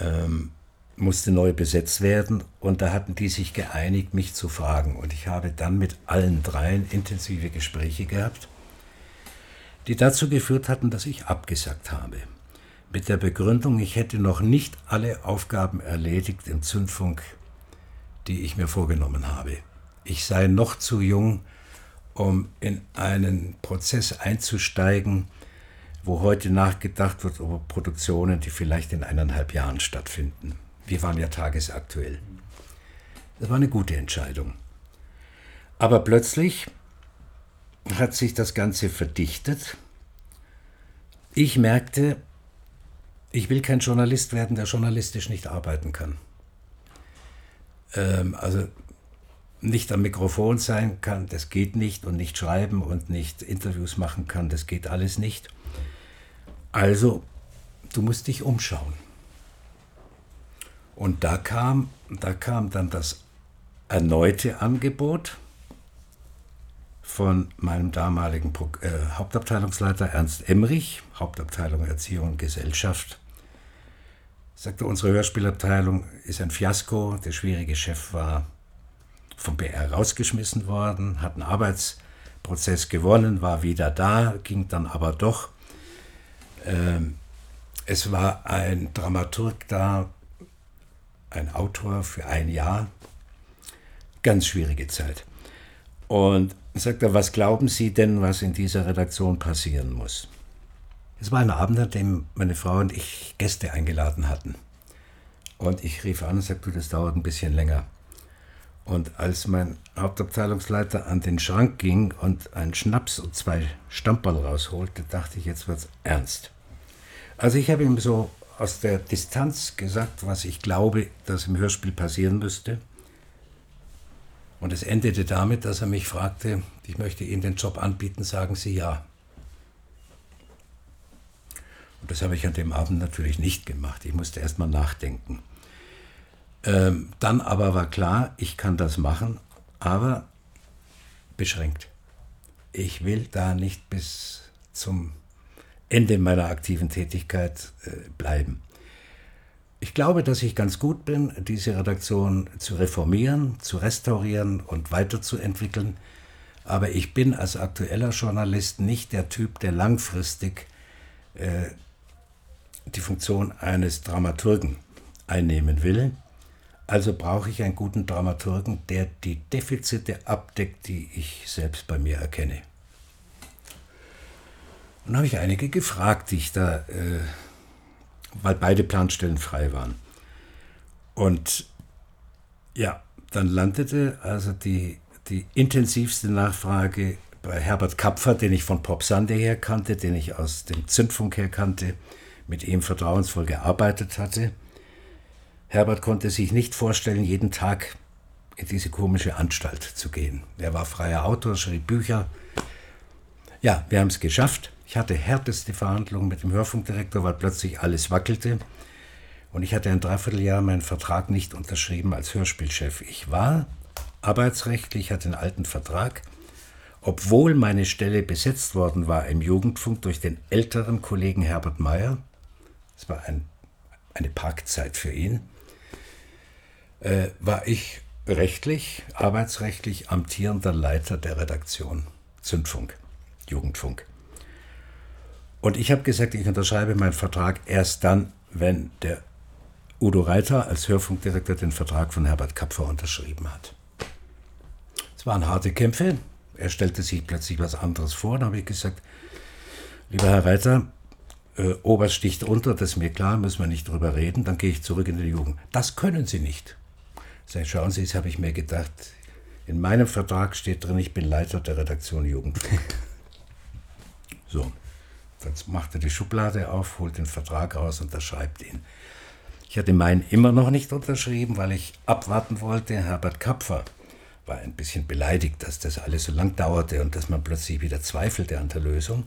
ähm, musste neu besetzt werden. Und da hatten die sich geeinigt, mich zu fragen. Und ich habe dann mit allen dreien intensive Gespräche gehabt die dazu geführt hatten, dass ich abgesagt habe. Mit der Begründung, ich hätte noch nicht alle Aufgaben erledigt im Zündfunk, die ich mir vorgenommen habe. Ich sei noch zu jung, um in einen Prozess einzusteigen, wo heute nachgedacht wird über Produktionen, die vielleicht in eineinhalb Jahren stattfinden. Wir waren ja tagesaktuell. Das war eine gute Entscheidung. Aber plötzlich hat sich das Ganze verdichtet. Ich merkte, ich will kein Journalist werden, der journalistisch nicht arbeiten kann. Ähm, also nicht am Mikrofon sein kann, das geht nicht und nicht schreiben und nicht Interviews machen kann, das geht alles nicht. Also, du musst dich umschauen. Und da kam, da kam dann das erneute Angebot von meinem damaligen äh, Hauptabteilungsleiter Ernst Emmerich, Hauptabteilung Erziehung und Gesellschaft. Sagte, unsere Hörspielabteilung ist ein Fiasko. Der schwierige Chef war vom BR rausgeschmissen worden, hat einen Arbeitsprozess gewonnen, war wieder da, ging dann aber doch. Ähm, es war ein Dramaturg da, ein Autor für ein Jahr. Ganz schwierige Zeit. Und sagt er, was glauben Sie denn, was in dieser Redaktion passieren muss? Es war ein Abend, an dem meine Frau und ich Gäste eingeladen hatten. Und ich rief an und sagte, das dauert ein bisschen länger. Und als mein Hauptabteilungsleiter an den Schrank ging und einen Schnaps und zwei Stamperl rausholte, dachte ich, jetzt wird's ernst. Also ich habe ihm so aus der Distanz gesagt, was ich glaube, dass im Hörspiel passieren müsste. Und es endete damit, dass er mich fragte, ich möchte Ihnen den Job anbieten, sagen Sie ja. Und das habe ich an dem Abend natürlich nicht gemacht. Ich musste erst mal nachdenken. Ähm, dann aber war klar, ich kann das machen, aber beschränkt. Ich will da nicht bis zum Ende meiner aktiven Tätigkeit äh, bleiben. Ich glaube, dass ich ganz gut bin, diese Redaktion zu reformieren, zu restaurieren und weiterzuentwickeln. Aber ich bin als aktueller Journalist nicht der Typ, der langfristig äh, die Funktion eines Dramaturgen einnehmen will. Also brauche ich einen guten Dramaturgen, der die Defizite abdeckt, die ich selbst bei mir erkenne. Und habe ich einige gefragt, die ich da, äh, weil beide Planstellen frei waren. Und ja, dann landete also die, die intensivste Nachfrage bei Herbert Kapfer, den ich von Pop Sande her kannte, den ich aus dem Zündfunk her kannte, mit ihm vertrauensvoll gearbeitet hatte. Herbert konnte sich nicht vorstellen, jeden Tag in diese komische Anstalt zu gehen. Er war freier Autor, schrieb Bücher. Ja, wir haben es geschafft. Ich hatte härteste Verhandlungen mit dem Hörfunkdirektor, weil plötzlich alles wackelte. Und ich hatte ein Dreivierteljahr meinen Vertrag nicht unterschrieben als Hörspielchef. Ich war arbeitsrechtlich, hatte einen alten Vertrag, obwohl meine Stelle besetzt worden war im Jugendfunk durch den älteren Kollegen Herbert Meyer. Es war ein, eine Parkzeit für ihn äh, war ich rechtlich, arbeitsrechtlich amtierender Leiter der Redaktion Zündfunk, Jugendfunk. Und ich habe gesagt, ich unterschreibe meinen Vertrag erst dann, wenn der Udo Reiter als Hörfunkdirektor den Vertrag von Herbert Kapfer unterschrieben hat. Es waren harte Kämpfe. Er stellte sich plötzlich was anderes vor. Dann habe ich gesagt, lieber Herr Reiter, äh, Oberst sticht unter, das ist mir klar, müssen wir nicht drüber reden, dann gehe ich zurück in die Jugend. Das können Sie nicht. Sag, schauen Sie, das habe ich mir gedacht. In meinem Vertrag steht drin, ich bin Leiter der Redaktion Jugendfunk. so, jetzt macht er die Schublade auf, holt den Vertrag raus, unterschreibt ihn. Ich hatte meinen immer noch nicht unterschrieben, weil ich abwarten wollte. Herbert Kapfer war ein bisschen beleidigt, dass das alles so lang dauerte und dass man plötzlich wieder zweifelte an der Lösung.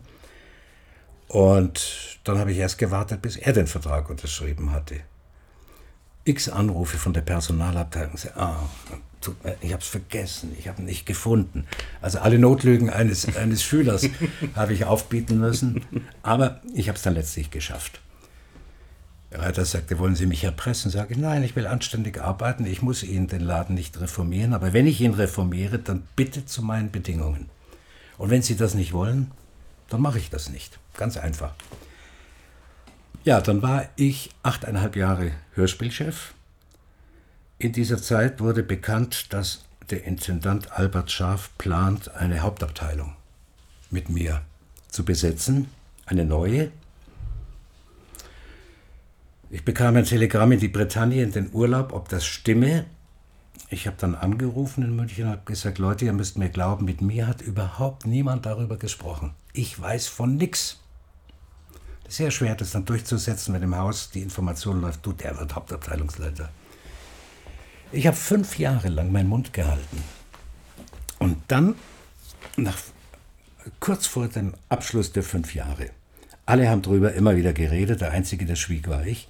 Und dann habe ich erst gewartet, bis er den Vertrag unterschrieben hatte x Anrufe von der Personalabteilung. Ah, ich habe es vergessen, ich habe nicht gefunden. Also alle Notlügen eines, eines Schülers habe ich aufbieten müssen, aber ich habe es dann letztlich geschafft. Der Reiter sagte, wollen Sie mich erpressen? Sage ich, nein, ich will anständig arbeiten, ich muss Ihnen den Laden nicht reformieren, aber wenn ich ihn reformiere, dann bitte zu meinen Bedingungen. Und wenn Sie das nicht wollen, dann mache ich das nicht. Ganz einfach. Ja, dann war ich achteinhalb Jahre Hörspielchef. In dieser Zeit wurde bekannt, dass der Intendant Albert Scharf plant, eine Hauptabteilung mit mir zu besetzen, eine neue. Ich bekam ein Telegramm in die Bretagne in den Urlaub, ob das stimme. Ich habe dann angerufen in München und habe gesagt, Leute, ihr müsst mir glauben, mit mir hat überhaupt niemand darüber gesprochen. Ich weiß von nichts sehr schwer, das dann durchzusetzen, wenn im Haus die Information läuft, du, der wird Hauptabteilungsleiter. Ich habe fünf Jahre lang meinen Mund gehalten. Und dann, nach, kurz vor dem Abschluss der fünf Jahre, alle haben darüber immer wieder geredet, der Einzige, der schwieg, war ich,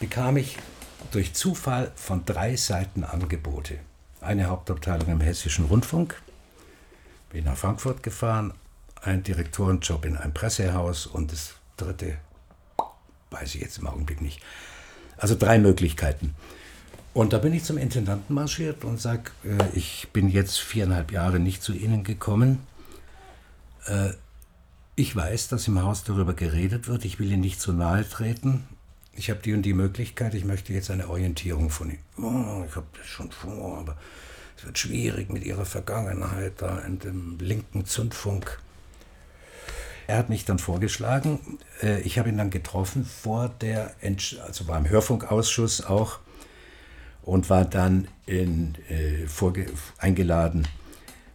bekam ich durch Zufall von drei Seiten Angebote. Eine Hauptabteilung im Hessischen Rundfunk, bin nach Frankfurt gefahren, ein Direktorenjob in einem Pressehaus und das dritte weiß ich jetzt im Augenblick nicht. Also drei Möglichkeiten. Und da bin ich zum Intendanten marschiert und sage, äh, ich bin jetzt viereinhalb Jahre nicht zu Ihnen gekommen. Äh, ich weiß, dass im Haus darüber geredet wird. Ich will Ihnen nicht zu nahe treten. Ich habe die und die Möglichkeit. Ich möchte jetzt eine Orientierung von Ihnen. Oh, ich habe das schon vor, aber es wird schwierig mit Ihrer Vergangenheit da in dem linken Zündfunk. Er hat mich dann vorgeschlagen. Äh, ich habe ihn dann getroffen vor der, Entsch also war im Hörfunkausschuss auch und war dann in, äh, eingeladen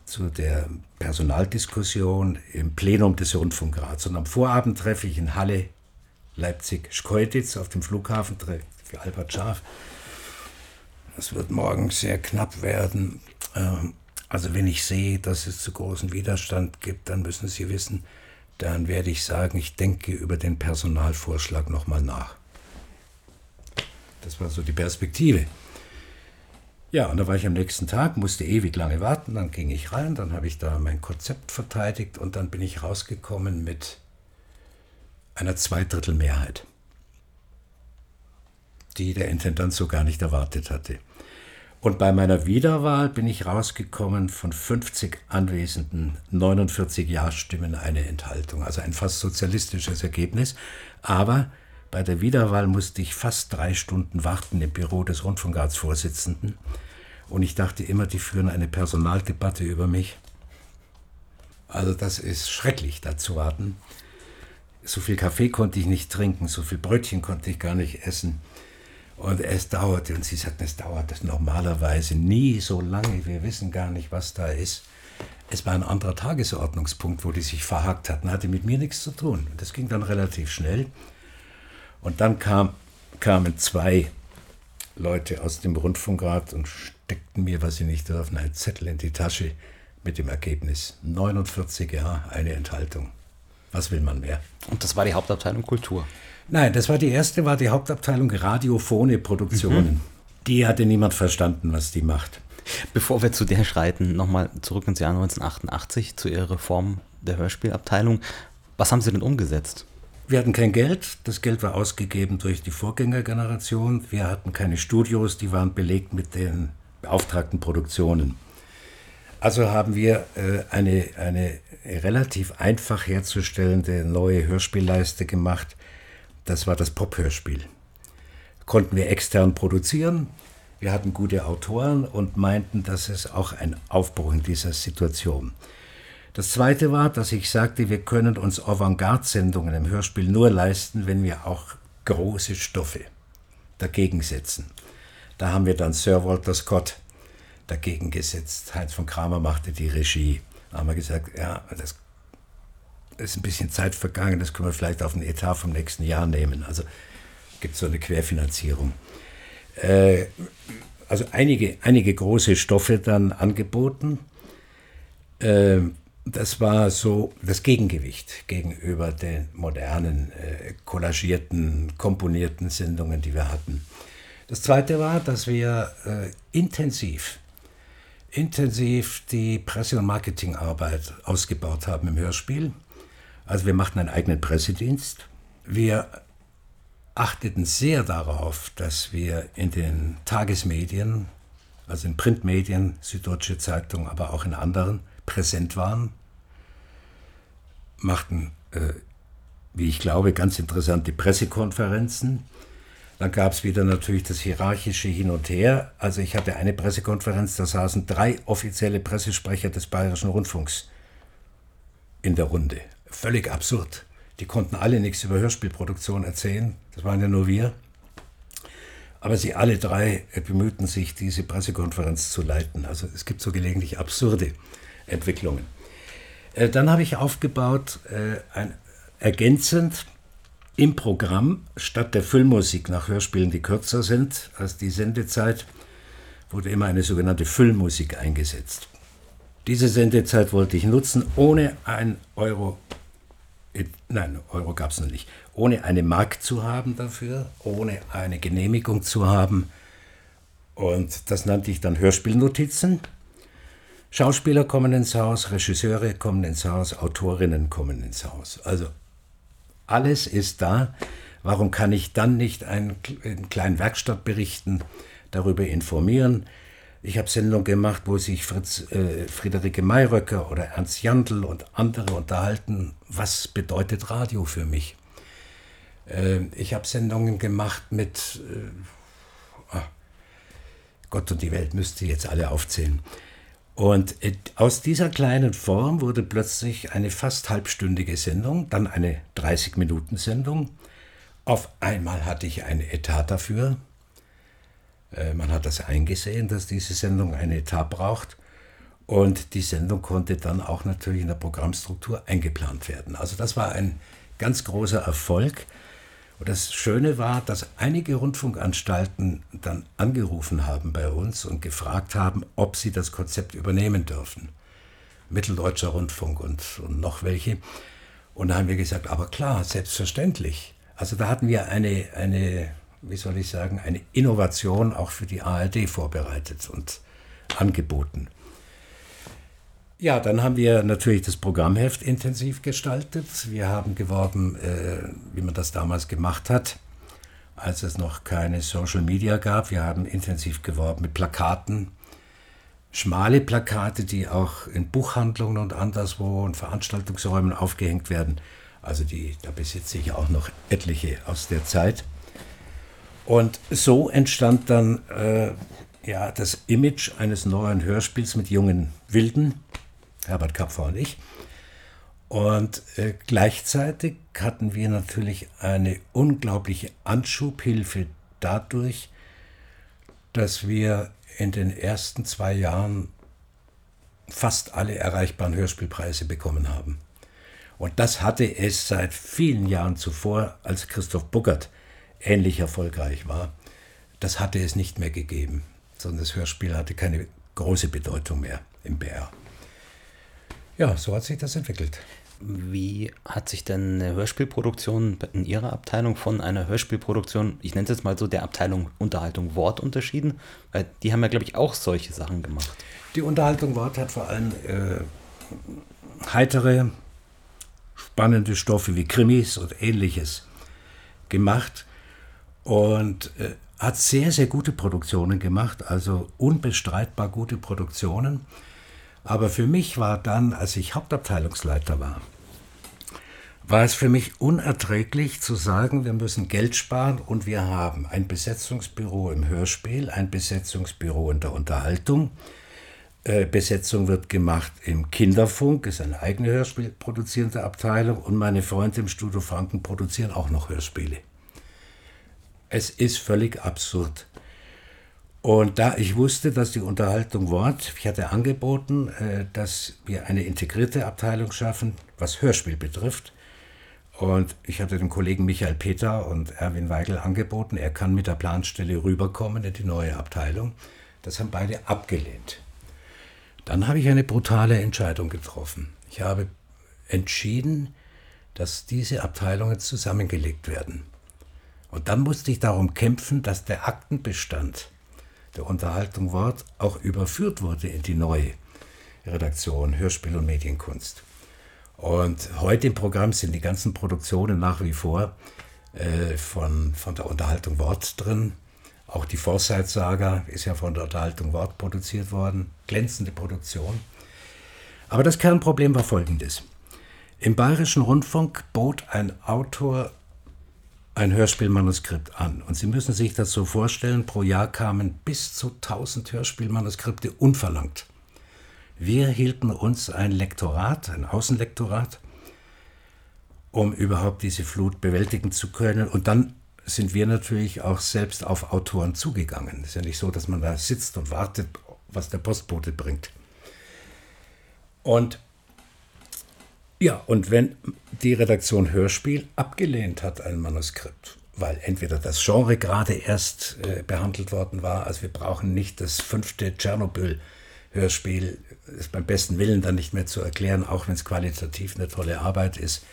zu der Personaldiskussion im Plenum des Rundfunkrats. Und am Vorabend treffe ich in Halle Leipzig-Schkeuditz auf dem Flughafen für Albert Scharf. Es wird morgen sehr knapp werden. Ähm, also wenn ich sehe, dass es zu großen Widerstand gibt, dann müssen Sie wissen, dann werde ich sagen, ich denke über den Personalvorschlag nochmal nach. Das war so die Perspektive. Ja, und da war ich am nächsten Tag, musste ewig lange warten, dann ging ich rein, dann habe ich da mein Konzept verteidigt und dann bin ich rausgekommen mit einer Zweidrittelmehrheit, die der Intendant so gar nicht erwartet hatte. Und bei meiner Wiederwahl bin ich rausgekommen von 50 Anwesenden, 49 Ja-Stimmen, eine Enthaltung. Also ein fast sozialistisches Ergebnis. Aber bei der Wiederwahl musste ich fast drei Stunden warten im Büro des Rundfunkratsvorsitzenden. Und ich dachte immer, die führen eine Personaldebatte über mich. Also das ist schrecklich, da zu warten. So viel Kaffee konnte ich nicht trinken, so viel Brötchen konnte ich gar nicht essen. Und es dauerte, und sie sagten, es dauert normalerweise nie so lange, wir wissen gar nicht, was da ist. Es war ein anderer Tagesordnungspunkt, wo die sich verhakt hatten, hatte mit mir nichts zu tun. Das ging dann relativ schnell. Und dann kam, kamen zwei Leute aus dem Rundfunkrat und steckten mir, was sie nicht dürfen, einen Zettel in die Tasche mit dem Ergebnis 49 Jahre, eine Enthaltung. Was will man mehr? Und das war die Hauptabteilung Kultur. Nein, das war die erste, war die Hauptabteilung Radiophone Produktionen. Mhm. Die hatte niemand verstanden, was die macht. Bevor wir zu der schreiten, nochmal zurück ins Jahr 1988 zu Ihrer Reform der Hörspielabteilung. Was haben Sie denn umgesetzt? Wir hatten kein Geld, das Geld war ausgegeben durch die Vorgängergeneration. Wir hatten keine Studios, die waren belegt mit den beauftragten Produktionen. Also haben wir äh, eine, eine relativ einfach herzustellende neue Hörspielleiste gemacht, das war das Pop-Hörspiel. Konnten wir extern produzieren. Wir hatten gute Autoren und meinten, das ist auch ein Aufbruch in dieser Situation. Das zweite war, dass ich sagte, wir können uns Avantgarde-Sendungen im Hörspiel nur leisten, wenn wir auch große Stoffe dagegen setzen. Da haben wir dann Sir Walter Scott dagegen gesetzt. Heinz von Kramer machte die Regie. Da haben wir gesagt, ja, das ist ein bisschen Zeit vergangen, das können wir vielleicht auf den Etat vom nächsten Jahr nehmen. Also gibt es so eine Querfinanzierung. Äh, also einige, einige große Stoffe dann angeboten. Äh, das war so das Gegengewicht gegenüber den modernen, äh, collagierten, komponierten Sendungen, die wir hatten. Das zweite war, dass wir äh, intensiv, intensiv die Presse- und Marketingarbeit ausgebaut haben im Hörspiel. Also wir machten einen eigenen Pressedienst. Wir achteten sehr darauf, dass wir in den Tagesmedien, also in Printmedien, Süddeutsche Zeitung, aber auch in anderen, präsent waren, machten, äh, wie ich glaube, ganz interessante Pressekonferenzen. Dann gab es wieder natürlich das hierarchische Hin und Her. Also ich hatte eine Pressekonferenz, da saßen drei offizielle Pressesprecher des Bayerischen Rundfunks in der Runde völlig absurd. Die konnten alle nichts über Hörspielproduktion erzählen, das waren ja nur wir. Aber sie alle drei bemühten sich, diese Pressekonferenz zu leiten. Also es gibt so gelegentlich absurde Entwicklungen. Äh, dann habe ich aufgebaut, äh, ein, ergänzend im Programm statt der Füllmusik nach Hörspielen, die kürzer sind als die Sendezeit, wurde immer eine sogenannte Füllmusik eingesetzt. Diese Sendezeit wollte ich nutzen, ohne ein Euro, nein, Euro gab es noch nicht, ohne eine Mark zu haben dafür, ohne eine Genehmigung zu haben. Und das nannte ich dann Hörspielnotizen. Schauspieler kommen ins Haus, Regisseure kommen ins Haus, Autorinnen kommen ins Haus. Also alles ist da. Warum kann ich dann nicht einen, einen kleinen Werkstatt berichten, darüber informieren? Ich habe Sendungen gemacht, wo sich Fritz, äh, Friederike Mayröcker oder Ernst Jandl und andere unterhalten, was bedeutet Radio für mich. Äh, ich habe Sendungen gemacht mit äh, ah, Gott und die Welt, müsste jetzt alle aufzählen. Und äh, aus dieser kleinen Form wurde plötzlich eine fast halbstündige Sendung, dann eine 30-Minuten-Sendung. Auf einmal hatte ich ein Etat dafür. Äh, man hat das eingesehen, dass diese Sendung einen Etat braucht. Und die Sendung konnte dann auch natürlich in der Programmstruktur eingeplant werden. Also das war ein ganz großer Erfolg. Und das Schöne war, dass einige Rundfunkanstalten dann angerufen haben bei uns und gefragt haben, ob sie das Konzept übernehmen dürfen. Mitteldeutscher Rundfunk und, und noch welche. Und da haben wir gesagt, aber klar, selbstverständlich. Also da hatten wir eine, eine, wie soll ich sagen, eine Innovation auch für die ARD vorbereitet und angeboten. Ja, dann haben wir natürlich das Programmheft intensiv gestaltet. Wir haben geworben, äh, wie man das damals gemacht hat, als es noch keine Social Media gab. Wir haben intensiv geworben mit Plakaten, schmale Plakate, die auch in Buchhandlungen und anderswo und Veranstaltungsräumen aufgehängt werden. Also die, da besitze ich auch noch etliche aus der Zeit. Und so entstand dann äh, ja, das Image eines neuen Hörspiels mit jungen Wilden, Herbert Kapfer und ich. Und äh, gleichzeitig hatten wir natürlich eine unglaubliche Anschubhilfe dadurch, dass wir in den ersten zwei Jahren fast alle erreichbaren Hörspielpreise bekommen haben. Und das hatte es seit vielen Jahren zuvor, als Christoph Buckert ähnlich erfolgreich war. Das hatte es nicht mehr gegeben, sondern das Hörspiel hatte keine große Bedeutung mehr im BR. Ja, so hat sich das entwickelt. Wie hat sich denn eine Hörspielproduktion in Ihrer Abteilung von einer Hörspielproduktion, ich nenne es jetzt mal so, der Abteilung Unterhaltung Wort unterschieden? Weil die haben ja, glaube ich, auch solche Sachen gemacht. Die Unterhaltung Wort hat vor allem äh, heitere, spannende Stoffe wie Krimis und ähnliches gemacht und äh, hat sehr, sehr gute Produktionen gemacht, also unbestreitbar gute Produktionen. Aber für mich war dann, als ich Hauptabteilungsleiter war, war es für mich unerträglich zu sagen, wir müssen Geld sparen und wir haben ein Besetzungsbüro im Hörspiel, ein Besetzungsbüro in der Unterhaltung. Äh, Besetzung wird gemacht im Kinderfunk, ist eine eigene Hörspielproduzierende Abteilung und meine Freunde im Studio Franken produzieren auch noch Hörspiele. Es ist völlig absurd. Und da ich wusste, dass die Unterhaltung Wort, ich hatte angeboten, äh, dass wir eine integrierte Abteilung schaffen, was Hörspiel betrifft. Und ich hatte dem Kollegen Michael Peter und Erwin Weigel angeboten, er kann mit der Planstelle rüberkommen in die neue Abteilung. Das haben beide abgelehnt. Dann habe ich eine brutale Entscheidung getroffen. Ich habe entschieden, dass diese Abteilungen zusammengelegt werden. Und dann musste ich darum kämpfen, dass der Aktenbestand der Unterhaltung Wort auch überführt wurde in die neue Redaktion Hörspiel und Medienkunst. Und heute im Programm sind die ganzen Produktionen nach wie vor äh, von, von der Unterhaltung Wort drin. Auch die Forsyth-Saga ist ja von der Unterhaltung Wort produziert worden. Glänzende Produktion. Aber das Kernproblem war folgendes. Im Bayerischen Rundfunk bot ein Autor ein Hörspielmanuskript an. Und Sie müssen sich das so vorstellen, pro Jahr kamen bis zu 1000 Hörspielmanuskripte unverlangt. Wir hielten uns ein Lektorat, ein Außenlektorat, um überhaupt diese Flut bewältigen zu können. Und dann sind wir natürlich auch selbst auf Autoren zugegangen. Es ist ja nicht so, dass man da sitzt und wartet, was der Postbote bringt. Und ja, und wenn die Redaktion Hörspiel abgelehnt hat ein Manuskript, weil entweder das Genre gerade erst äh, behandelt worden war, also wir brauchen nicht das fünfte Tschernobyl Hörspiel ist beim besten Willen dann nicht mehr zu erklären, auch wenn es qualitativ eine tolle Arbeit ist.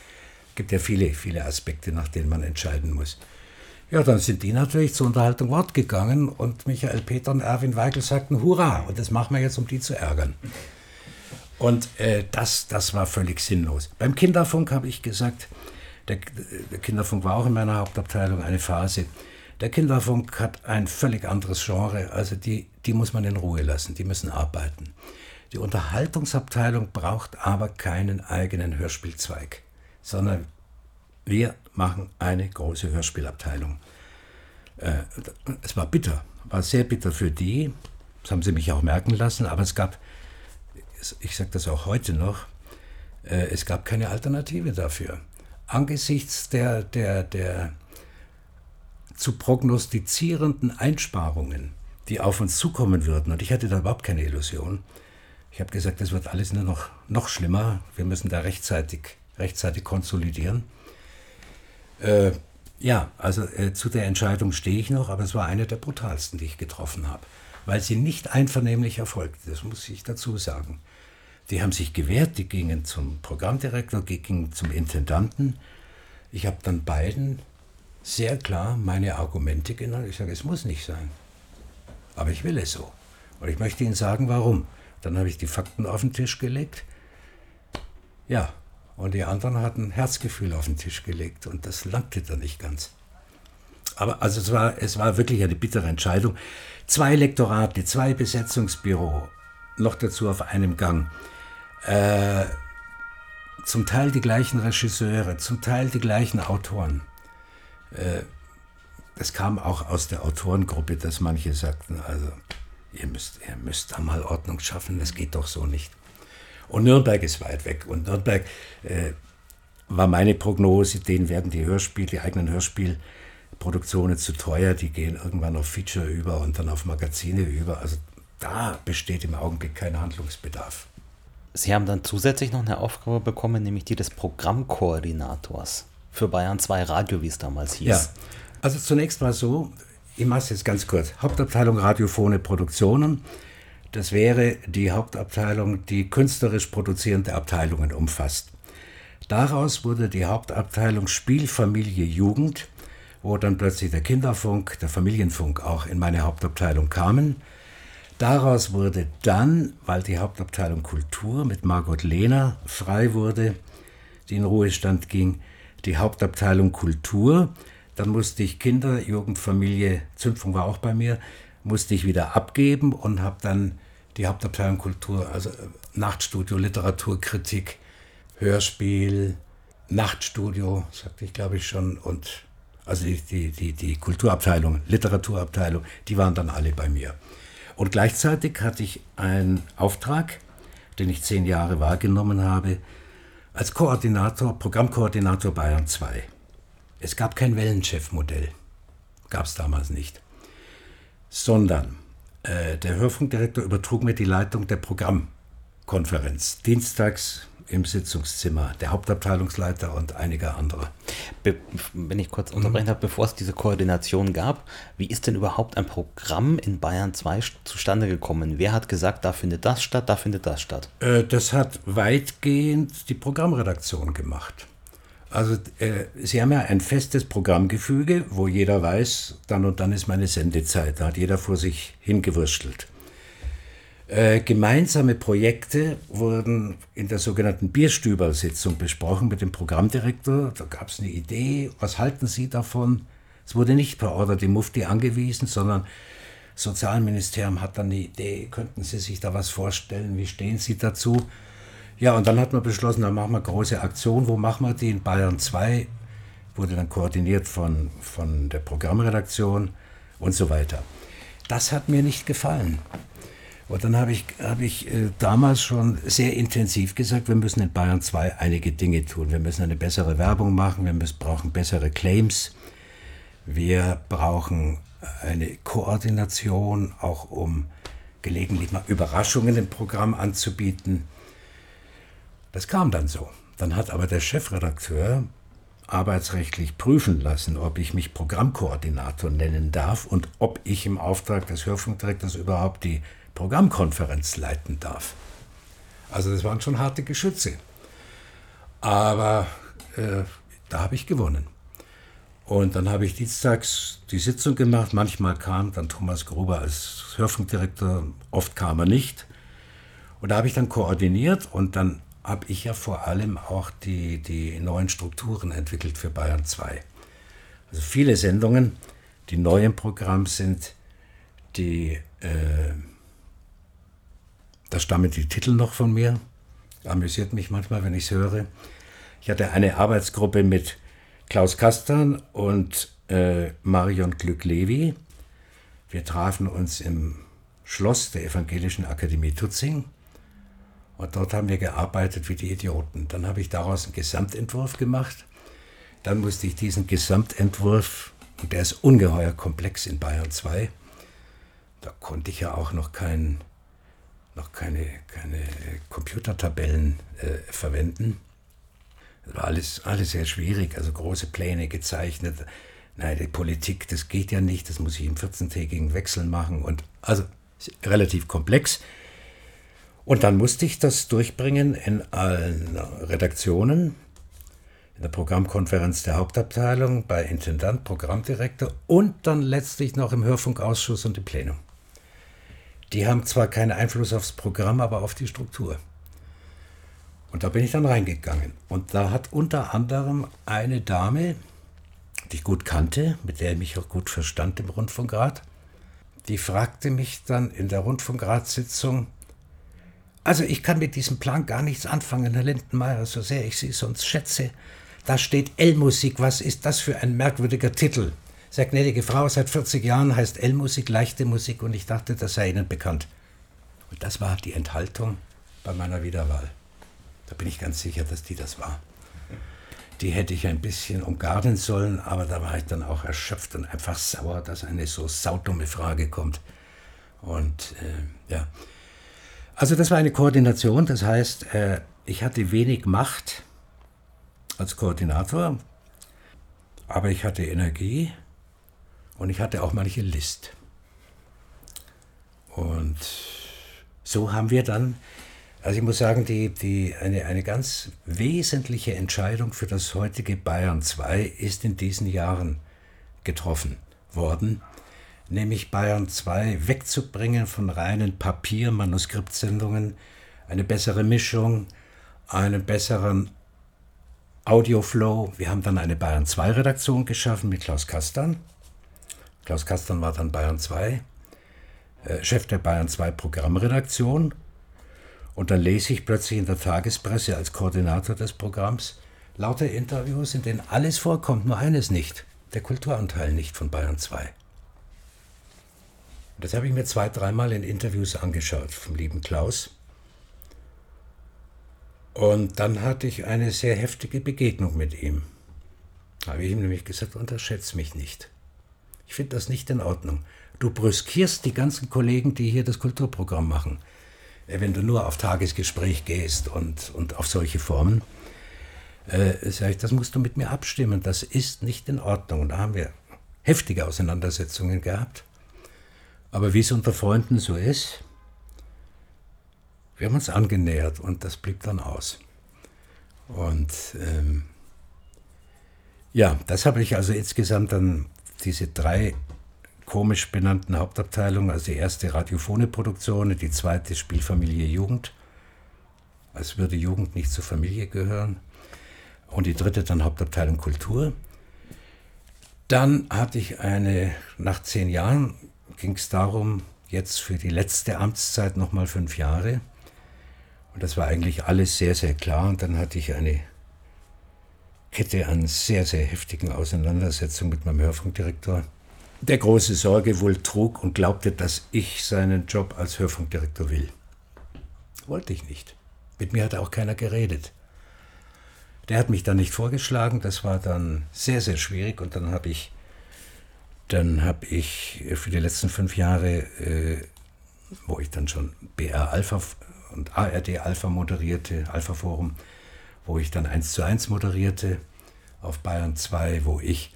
Gibt ja viele, viele Aspekte, nach denen man entscheiden muss. Ja, dann sind die natürlich zur Unterhaltung Wort gegangen und Michael Peter und Erwin Weigel sagten Hurra, und das machen wir jetzt, um die zu ärgern. Und äh, das, das war völlig sinnlos. Beim Kinderfunk habe ich gesagt, der, der Kinderfunk war auch in meiner Hauptabteilung eine Phase. Der Kinderfunk hat ein völlig anderes Genre, also die, die muss man in Ruhe lassen, die müssen arbeiten. Die Unterhaltungsabteilung braucht aber keinen eigenen Hörspielzweig, sondern wir machen eine große Hörspielabteilung. Äh, es war bitter, war sehr bitter für die, das haben sie mich auch merken lassen, aber es gab, ich sage das auch heute noch, äh, es gab keine Alternative dafür. Angesichts der, der, der zu prognostizierenden Einsparungen, die auf uns zukommen würden, und ich hatte da überhaupt keine Illusion, ich habe gesagt, das wird alles nur noch, noch schlimmer, wir müssen da rechtzeitig, rechtzeitig konsolidieren. Äh, ja, also äh, zu der Entscheidung stehe ich noch, aber es war eine der brutalsten, die ich getroffen habe, weil sie nicht einvernehmlich erfolgte, das muss ich dazu sagen. Die haben sich gewehrt, die gingen zum Programmdirektor, die gingen zum Intendanten. Ich habe dann beiden sehr klar meine Argumente genannt. Ich sage, es muss nicht sein. Aber ich will es so. Und ich möchte Ihnen sagen, warum. Dann habe ich die Fakten auf den Tisch gelegt. Ja, und die anderen hatten Herzgefühl auf den Tisch gelegt und das langte dann nicht ganz. Aber also es war, es war wirklich eine bittere Entscheidung. Zwei Lektorate, zwei Besetzungsbüro, noch dazu auf einem Gang. Äh, zum Teil die gleichen Regisseure, zum Teil die gleichen Autoren. Äh, es kam auch aus der Autorengruppe, dass manche sagten, also ihr müsst, ihr müsst da mal Ordnung schaffen, das geht doch so nicht. Und Nürnberg ist weit weg. Und Nürnberg äh, war meine Prognose, denen werden die Hörspiel, die eigenen Hörspielproduktionen zu teuer, die gehen irgendwann auf Feature über und dann auf Magazine über. Also da besteht im Augenblick kein Handlungsbedarf. Sie haben dann zusätzlich noch eine Aufgabe bekommen, nämlich die des Programmkoordinators für Bayern 2 Radio, wie es damals hieß. Ja, also zunächst mal so, ich mache es jetzt ganz kurz. Hauptabteilung Radiophone Produktionen. Das wäre die Hauptabteilung, die künstlerisch produzierende Abteilungen umfasst. Daraus wurde die Hauptabteilung Spielfamilie Jugend, wo dann plötzlich der Kinderfunk, der Familienfunk auch in meine Hauptabteilung kamen. Daraus wurde dann, weil die Hauptabteilung Kultur mit Margot Lehner frei wurde, die in Ruhestand ging, die Hauptabteilung Kultur. Dann musste ich Kinder, Jugend, Familie, Zündfunk war auch bei mir, musste ich wieder abgeben und habe dann die Hauptabteilung Kultur, also äh, Nachtstudio, Literaturkritik, Hörspiel, Nachtstudio, sagte ich glaube ich schon, und also die, die, die, die Kulturabteilung, Literaturabteilung, die waren dann alle bei mir. Und gleichzeitig hatte ich einen Auftrag, den ich zehn Jahre wahrgenommen habe, als Koordinator, Programmkoordinator Bayern 2. Es gab kein Wellenchefmodell, gab es damals nicht sondern äh, der Hörfunkdirektor übertrug mir die Leitung der Programmkonferenz. Dienstags im Sitzungszimmer, der Hauptabteilungsleiter und einige andere. Be wenn ich kurz unterbrechen mhm. darf, bevor es diese Koordination gab, wie ist denn überhaupt ein Programm in Bayern 2 zustande gekommen? Wer hat gesagt, da findet das statt, da findet das statt? Äh, das hat weitgehend die Programmredaktion gemacht. Also äh, Sie haben ja ein festes Programmgefüge, wo jeder weiß, dann und dann ist meine Sendezeit. Da hat jeder vor sich hingewurschtelt. Äh, gemeinsame Projekte wurden in der sogenannten Bierstübersitzung besprochen mit dem Programmdirektor. Da gab es eine Idee. Was halten Sie davon? Es wurde nicht per Order die Mufti angewiesen, sondern das Sozialministerium hat dann eine Idee. Könnten Sie sich da was vorstellen? Wie stehen Sie dazu? Ja, und dann hat man beschlossen, dann machen wir große Aktion. Wo machen wir die? In Bayern 2. Wurde dann koordiniert von, von der Programmredaktion und so weiter. Das hat mir nicht gefallen. Und dann habe ich, hab ich äh, damals schon sehr intensiv gesagt, wir müssen in Bayern 2 einige Dinge tun. Wir müssen eine bessere Werbung machen, wir müssen, brauchen bessere Claims, wir brauchen eine Koordination, auch um gelegentlich mal Überraschungen im Programm anzubieten. Das kam dann so. Dann hat aber der Chefredakteur arbeitsrechtlich prüfen lassen, ob ich mich Programmkoordinator nennen darf und ob ich im Auftrag des Hörfunkdirektors überhaupt die Programmkonferenz leiten darf. Also das waren schon harte Geschütze. Aber äh, da habe ich gewonnen. Und dann habe ich dienstags die Sitzung gemacht. Manchmal kam dann Thomas Gruber als Hörfunkdirektor, oft kam er nicht. Und da habe ich dann koordiniert und dann habe ich ja vor allem auch die, die neuen Strukturen entwickelt für Bayern 2. Also viele Sendungen, die neu im Programm sind, die, äh, da stammen die Titel noch von mir. Amüsiert mich manchmal, wenn ich es höre. Ich hatte eine Arbeitsgruppe mit Klaus Kastan und äh, Marion Glück-Levi. Wir trafen uns im Schloss der Evangelischen Akademie Tutzing. Und dort haben wir gearbeitet wie die Idioten. Dann habe ich daraus einen Gesamtentwurf gemacht. Dann musste ich diesen Gesamtentwurf, und der ist ungeheuer komplex in Bayern 2, da konnte ich ja auch noch, kein, noch keine, keine Computertabellen äh, verwenden. Das war alles, alles sehr schwierig, also große Pläne gezeichnet. Nein, die Politik, das geht ja nicht, das muss ich im 14-tägigen Wechsel machen und also relativ komplex. Und dann musste ich das durchbringen in allen Redaktionen, in der Programmkonferenz der Hauptabteilung, bei Intendant, Programmdirektor und dann letztlich noch im Hörfunkausschuss und im Plenum. Die haben zwar keinen Einfluss aufs Programm, aber auf die Struktur. Und da bin ich dann reingegangen. Und da hat unter anderem eine Dame, die ich gut kannte, mit der ich mich auch gut verstand im Rundfunkrat, die fragte mich dann in der Rundfunkratssitzung, also ich kann mit diesem Plan gar nichts anfangen, Herr Lindenmeier, so sehr ich Sie sonst schätze. Da steht L-Musik, was ist das für ein merkwürdiger Titel? Sehr gnädige Frau, seit 40 Jahren heißt L-Musik leichte Musik und ich dachte, das sei Ihnen bekannt. Und das war die Enthaltung bei meiner Wiederwahl. Da bin ich ganz sicher, dass die das war. Die hätte ich ein bisschen umgarnen sollen, aber da war ich dann auch erschöpft und einfach sauer, dass eine so saudumme Frage kommt. Und äh, ja. Also das war eine Koordination, das heißt, äh, ich hatte wenig Macht als Koordinator, aber ich hatte Energie und ich hatte auch manche List. Und so haben wir dann also ich muss sagen, die, die, eine, eine ganz wesentliche Entscheidung für das heutige Bayern 2 ist in diesen Jahren getroffen worden, nämlich Bayern 2 wegzubringen von reinen Papier-Manuskriptsendungen, eine bessere Mischung, einen besseren Audioflow. Wir haben dann eine Bayern 2 Redaktion geschaffen mit Klaus Kastan. Klaus Kastan war dann Bayern 2, äh, Chef der Bayern 2 Programmredaktion und dann lese ich plötzlich in der Tagespresse als Koordinator des Programms lauter Interviews, in denen alles vorkommt, nur eines nicht, der Kulturanteil nicht von Bayern 2. Das habe ich mir zwei, dreimal in Interviews angeschaut vom lieben Klaus. Und dann hatte ich eine sehr heftige Begegnung mit ihm. Da habe ich ihm nämlich gesagt, unterschätze mich nicht. Ich finde das nicht in Ordnung. Du brüskierst die ganzen Kollegen, die hier das Kulturprogramm machen. Äh, wenn du nur auf Tagesgespräch gehst und, und auf solche Formen, äh, sage ich, das musst du mit mir abstimmen, das ist nicht in Ordnung. Und da haben wir heftige Auseinandersetzungen gehabt. Aber wie es unter Freunden so ist, wir haben uns angenähert und das blieb dann aus. Und ähm, ja, das habe ich also insgesamt dann diese drei komisch benannten Hauptabteilung, also die erste radiophone Produktion, die zweite Spielfamilie Jugend, als würde Jugend nicht zur Familie gehören, und die dritte dann Hauptabteilung Kultur. Dann hatte ich eine, nach zehn Jahren ging es darum, jetzt für die letzte Amtszeit nochmal fünf Jahre. Und das war eigentlich alles sehr, sehr klar. Und dann hatte ich eine Kette an sehr, sehr heftigen Auseinandersetzungen mit meinem Hörfunkdirektor der große Sorge wohl trug und glaubte, dass ich seinen Job als Hörfunkdirektor will. Wollte ich nicht. Mit mir hat auch keiner geredet. Der hat mich dann nicht vorgeschlagen, das war dann sehr, sehr schwierig und dann habe ich, dann habe ich für die letzten fünf Jahre, äh, wo ich dann schon BR Alpha und ARD Alpha moderierte, Alpha Forum, wo ich dann eins zu eins moderierte, auf Bayern 2, wo ich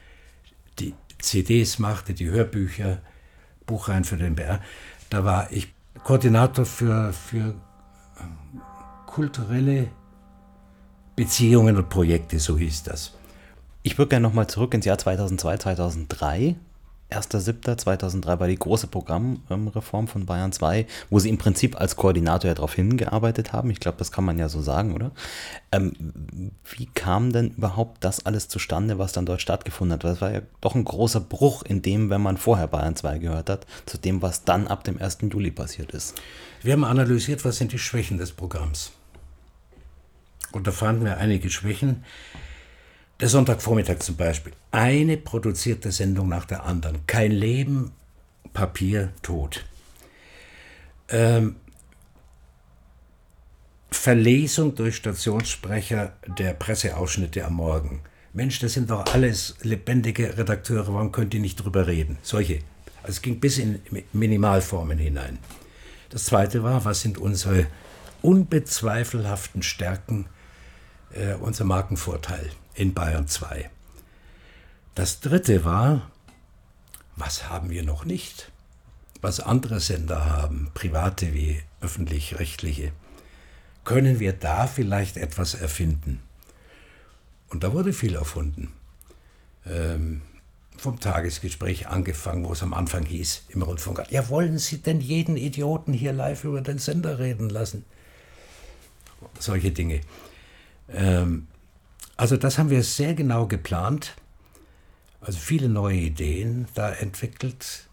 die CDs machte, die Hörbücher, Buchreihen für den BR, da war ich Koordinator für, für ähm, kulturelle Beziehungen und Projekte, so hieß das. Ich würde gerne nochmal zurück ins Jahr 2002, 2003. 1.7.2003 war die große Programmreform von Bayern 2, wo sie im Prinzip als Koordinator ja darauf hingearbeitet haben. Ich glaube, das kann man ja so sagen, oder? Ähm, wie kam denn überhaupt das alles zustande, was dann dort stattgefunden hat? Das war ja doch ein großer Bruch in dem, wenn man vorher Bayern 2 gehört hat, zu dem, was dann ab dem 1. Juli passiert ist. Wir haben analysiert, was sind die Schwächen des Programms. Und da fanden wir einige Schwächen. Der Sonntagvormittag zum Beispiel. Eine produzierte Sendung nach der anderen. Kein Leben, Papier, Tod. Ähm, Verlesung durch Stationssprecher der Presseausschnitte am Morgen. Mensch, das sind doch alles lebendige Redakteure, warum könnt ihr nicht drüber reden? Solche. Also es ging bis in Minimalformen hinein. Das zweite war, was sind unsere unbezweifelhaften Stärken äh, unser Markenvorteil in Bayern 2. Das dritte war, was haben wir noch nicht? Was andere Sender haben, private wie öffentlich-rechtliche. Können wir da vielleicht etwas erfinden? Und da wurde viel erfunden. Ähm, vom Tagesgespräch angefangen, wo es am Anfang hieß im Rundfunk, ja, wollen Sie denn jeden Idioten hier live über den Sender reden lassen? Solche Dinge. Ähm, also das haben wir sehr genau geplant, also viele neue Ideen da entwickelt.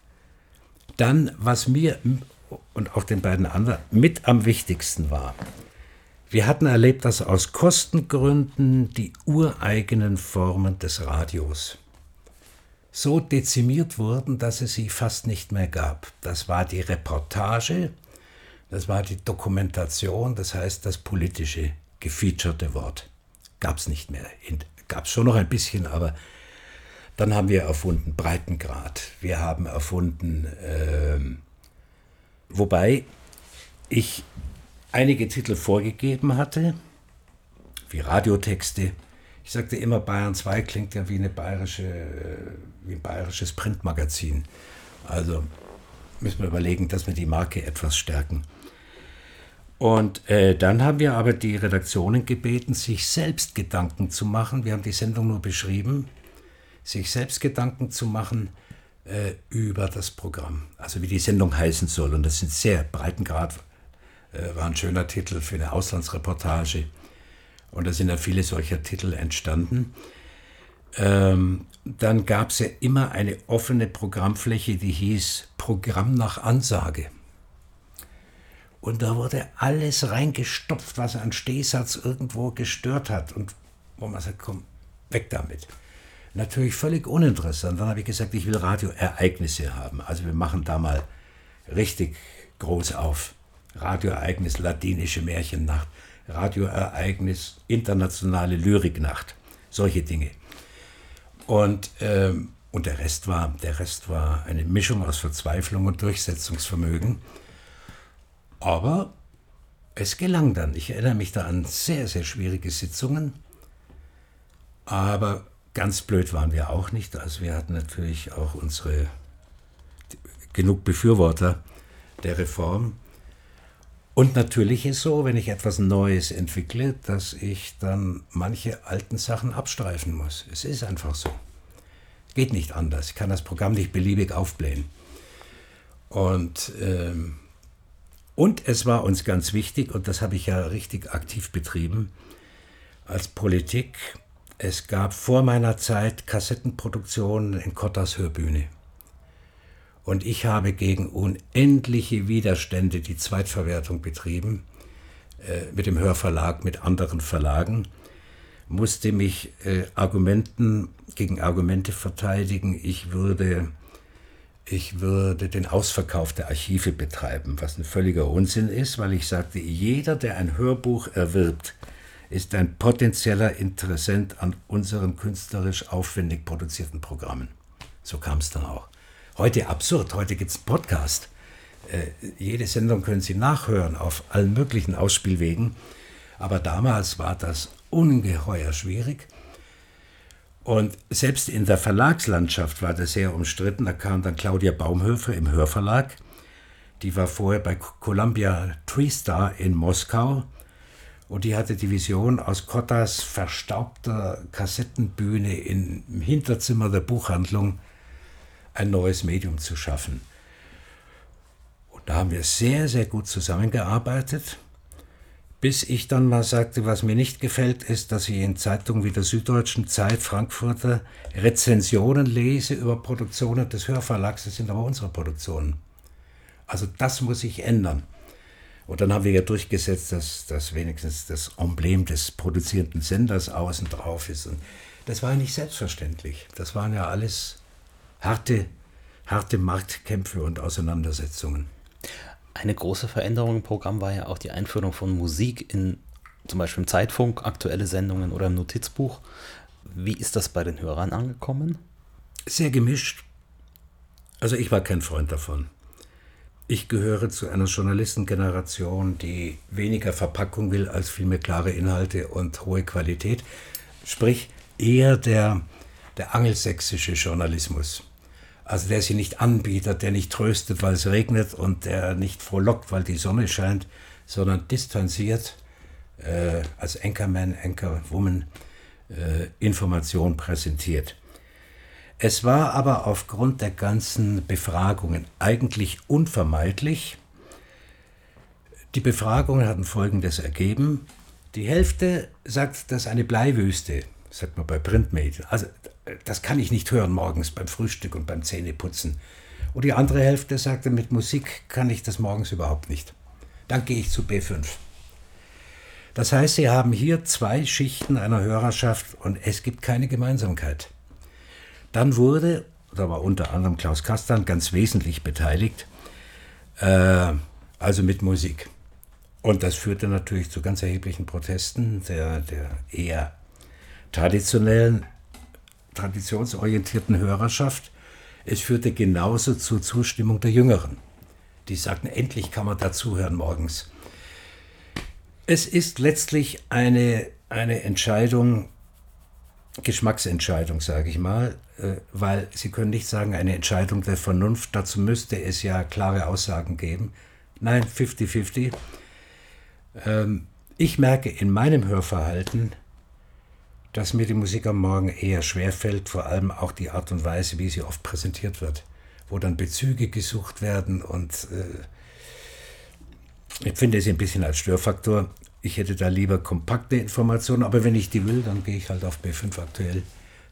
Dann, was mir und auch den beiden anderen mit am wichtigsten war, wir hatten erlebt, dass aus Kostengründen die ureigenen Formen des Radios so dezimiert wurden, dass es sie fast nicht mehr gab. Das war die Reportage, das war die Dokumentation, das heißt das politische gefeaturete Wort. Gab es nicht mehr. Gab es schon noch ein bisschen, aber dann haben wir erfunden Breitengrad. Wir haben erfunden, äh, wobei ich einige Titel vorgegeben hatte, wie Radiotexte. Ich sagte immer, Bayern 2 klingt ja wie, eine bayerische, äh, wie ein bayerisches Printmagazin. Also müssen wir überlegen, dass wir die Marke etwas stärken. Und äh, dann haben wir aber die Redaktionen gebeten, sich selbst Gedanken zu machen. Wir haben die Sendung nur beschrieben, sich selbst Gedanken zu machen äh, über das Programm, also wie die Sendung heißen soll. Und das sind sehr Breitengrad, äh, war ein schöner Titel für eine Auslandsreportage. Und da sind ja viele solcher Titel entstanden. Ähm, dann gab es ja immer eine offene Programmfläche, die hieß Programm nach Ansage. Und da wurde alles reingestopft, was an Stehsatz irgendwo gestört hat. Und wo man sagt, komm, weg damit. Natürlich völlig uninteressant. Dann habe ich gesagt, ich will Radioereignisse haben. Also wir machen da mal richtig groß auf. Radioereignis, latinische Märchennacht, Radioereignis, internationale Lyriknacht, solche Dinge. Und, ähm, und der, Rest war, der Rest war eine Mischung aus Verzweiflung und Durchsetzungsvermögen. Aber es gelang dann. Ich erinnere mich da an sehr, sehr schwierige Sitzungen. Aber ganz blöd waren wir auch nicht. Also wir hatten natürlich auch unsere genug Befürworter der Reform. Und natürlich ist so, wenn ich etwas Neues entwickle, dass ich dann manche alten Sachen abstreifen muss. Es ist einfach so. Geht nicht anders. Ich kann das Programm nicht beliebig aufblähen. Und ähm, und es war uns ganz wichtig, und das habe ich ja richtig aktiv betrieben, als Politik, es gab vor meiner Zeit Kassettenproduktionen in Kottas Hörbühne. Und ich habe gegen unendliche Widerstände die Zweitverwertung betrieben, äh, mit dem Hörverlag, mit anderen Verlagen, musste mich äh, Argumenten gegen Argumente verteidigen. Ich würde ich würde den Ausverkauf der Archive betreiben, was ein völliger Unsinn ist, weil ich sagte, jeder, der ein Hörbuch erwirbt, ist ein potenzieller Interessent an unseren künstlerisch aufwendig produzierten Programmen. So kam es dann auch. Heute absurd, heute gibt es Podcast. Äh, jede Sendung können Sie nachhören auf allen möglichen Ausspielwegen. Aber damals war das ungeheuer schwierig. Und selbst in der Verlagslandschaft war das sehr umstritten. Da kam dann Claudia Baumhöfer im Hörverlag, Die war vorher bei Columbia TreeStar in Moskau und die hatte die Vision, aus Kottas verstaubter Kassettenbühne im Hinterzimmer der Buchhandlung ein neues Medium zu schaffen. Und da haben wir sehr, sehr gut zusammengearbeitet, bis ich dann mal sagte, was mir nicht gefällt, ist, dass ich in Zeitungen wie der Süddeutschen Zeit, Frankfurter, Rezensionen lese über Produktionen des Hörverlags, das sind aber unsere Produktionen. Also das muss sich ändern. Und dann haben wir ja durchgesetzt, dass, dass wenigstens das Emblem des produzierenden Senders außen drauf ist. Und das war ja nicht selbstverständlich. Das waren ja alles harte, harte Marktkämpfe und Auseinandersetzungen. Eine große Veränderung im Programm war ja auch die Einführung von Musik in zum Beispiel im Zeitfunk, aktuelle Sendungen oder im Notizbuch. Wie ist das bei den Hörern angekommen? Sehr gemischt. Also ich war kein Freund davon. Ich gehöre zu einer Journalistengeneration, die weniger Verpackung will als vielmehr klare Inhalte und hohe Qualität. Sprich eher der, der angelsächsische Journalismus. Also der sich nicht anbietet, der nicht tröstet, weil es regnet und der nicht frohlockt, weil die Sonne scheint, sondern distanziert äh, als Anchorman, Anchorwoman äh, Information präsentiert. Es war aber aufgrund der ganzen Befragungen eigentlich unvermeidlich. Die Befragungen hatten Folgendes ergeben. Die Hälfte sagt, das ist eine Bleiwüste, sagt man bei Printmedien. Also das kann ich nicht hören morgens beim Frühstück und beim Zähneputzen. Und die andere Hälfte sagte, mit Musik kann ich das morgens überhaupt nicht. Dann gehe ich zu B5. Das heißt, Sie haben hier zwei Schichten einer Hörerschaft und es gibt keine Gemeinsamkeit. Dann wurde, da war unter anderem Klaus Kastan ganz wesentlich beteiligt, äh, also mit Musik. Und das führte natürlich zu ganz erheblichen Protesten der, der eher traditionellen traditionsorientierten Hörerschaft. Es führte genauso zur Zustimmung der Jüngeren. Die sagten, endlich kann man dazuhören morgens. Es ist letztlich eine, eine Entscheidung, Geschmacksentscheidung, sage ich mal, äh, weil Sie können nicht sagen, eine Entscheidung der Vernunft, dazu müsste es ja klare Aussagen geben. Nein, 50-50. Ähm, ich merke in meinem Hörverhalten, dass mir die Musik am Morgen eher schwer fällt, vor allem auch die Art und Weise, wie sie oft präsentiert wird, wo dann Bezüge gesucht werden und äh, ich finde es ein bisschen als Störfaktor. Ich hätte da lieber kompakte Informationen, aber wenn ich die will, dann gehe ich halt auf B5 aktuell.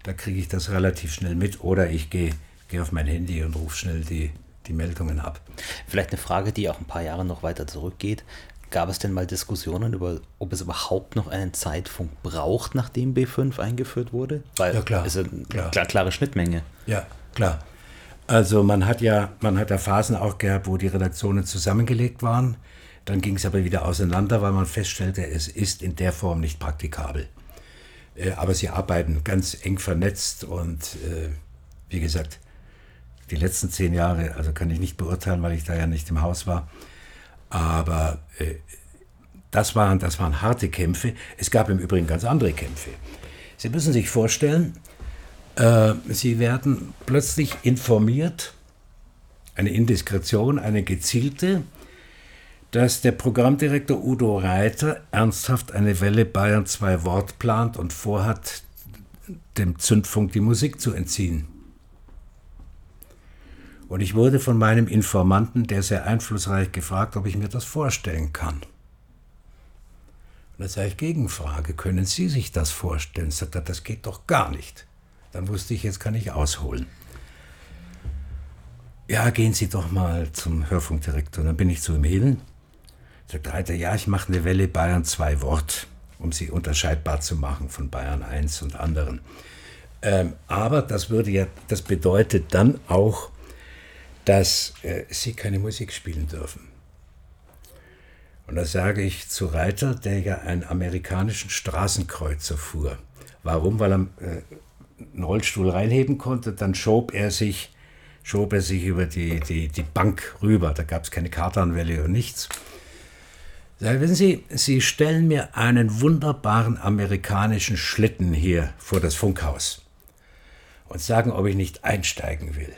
Da kriege ich das relativ schnell mit oder ich gehe, gehe auf mein Handy und rufe schnell die, die Meldungen ab. Vielleicht eine Frage, die auch ein paar Jahre noch weiter zurückgeht. Gab es denn mal Diskussionen über, ob es überhaupt noch einen Zeitfunk braucht, nachdem B5 eingeführt wurde? Weil ja, klar. Es ist eine klar. Klar, klare Schnittmenge. Ja, klar. Also man hat ja, man hat ja Phasen auch gehabt, wo die Redaktionen zusammengelegt waren. Dann ging es aber wieder auseinander, weil man feststellte, es ist in der Form nicht praktikabel. Äh, aber sie arbeiten ganz eng vernetzt und äh, wie gesagt, die letzten zehn Jahre, also kann ich nicht beurteilen, weil ich da ja nicht im Haus war. Aber äh, das, waren, das waren harte Kämpfe. Es gab im Übrigen ganz andere Kämpfe. Sie müssen sich vorstellen, äh, Sie werden plötzlich informiert, eine Indiskretion, eine gezielte, dass der Programmdirektor Udo Reiter ernsthaft eine Welle Bayern 2 Wort plant und vorhat, dem Zündfunk die Musik zu entziehen. Und ich wurde von meinem Informanten, der sehr einflussreich, gefragt, ob ich mir das vorstellen kann. Und da sage ich Gegenfrage, können Sie sich das vorstellen? Sagt er, das geht doch gar nicht. Dann wusste ich, jetzt kann ich ausholen. Ja, gehen Sie doch mal zum Hörfunkdirektor. Dann bin ich zu ihm hin. Sagt Reiter, ja, ich mache eine Welle Bayern 2 Wort, um sie unterscheidbar zu machen von Bayern 1 und anderen. Ähm, aber das würde ja, das bedeutet dann auch, dass äh, sie keine Musik spielen dürfen. Und da sage ich zu Reiter, der ja einen amerikanischen Straßenkreuzer fuhr. Warum? Weil er äh, einen Rollstuhl reinheben konnte, dann schob er sich, schob er sich über die, die, die Bank rüber. Da gab es keine Kartanwelle und nichts. Sag, wissen Sie, Sie stellen mir einen wunderbaren amerikanischen Schlitten hier vor das Funkhaus und sagen, ob ich nicht einsteigen will.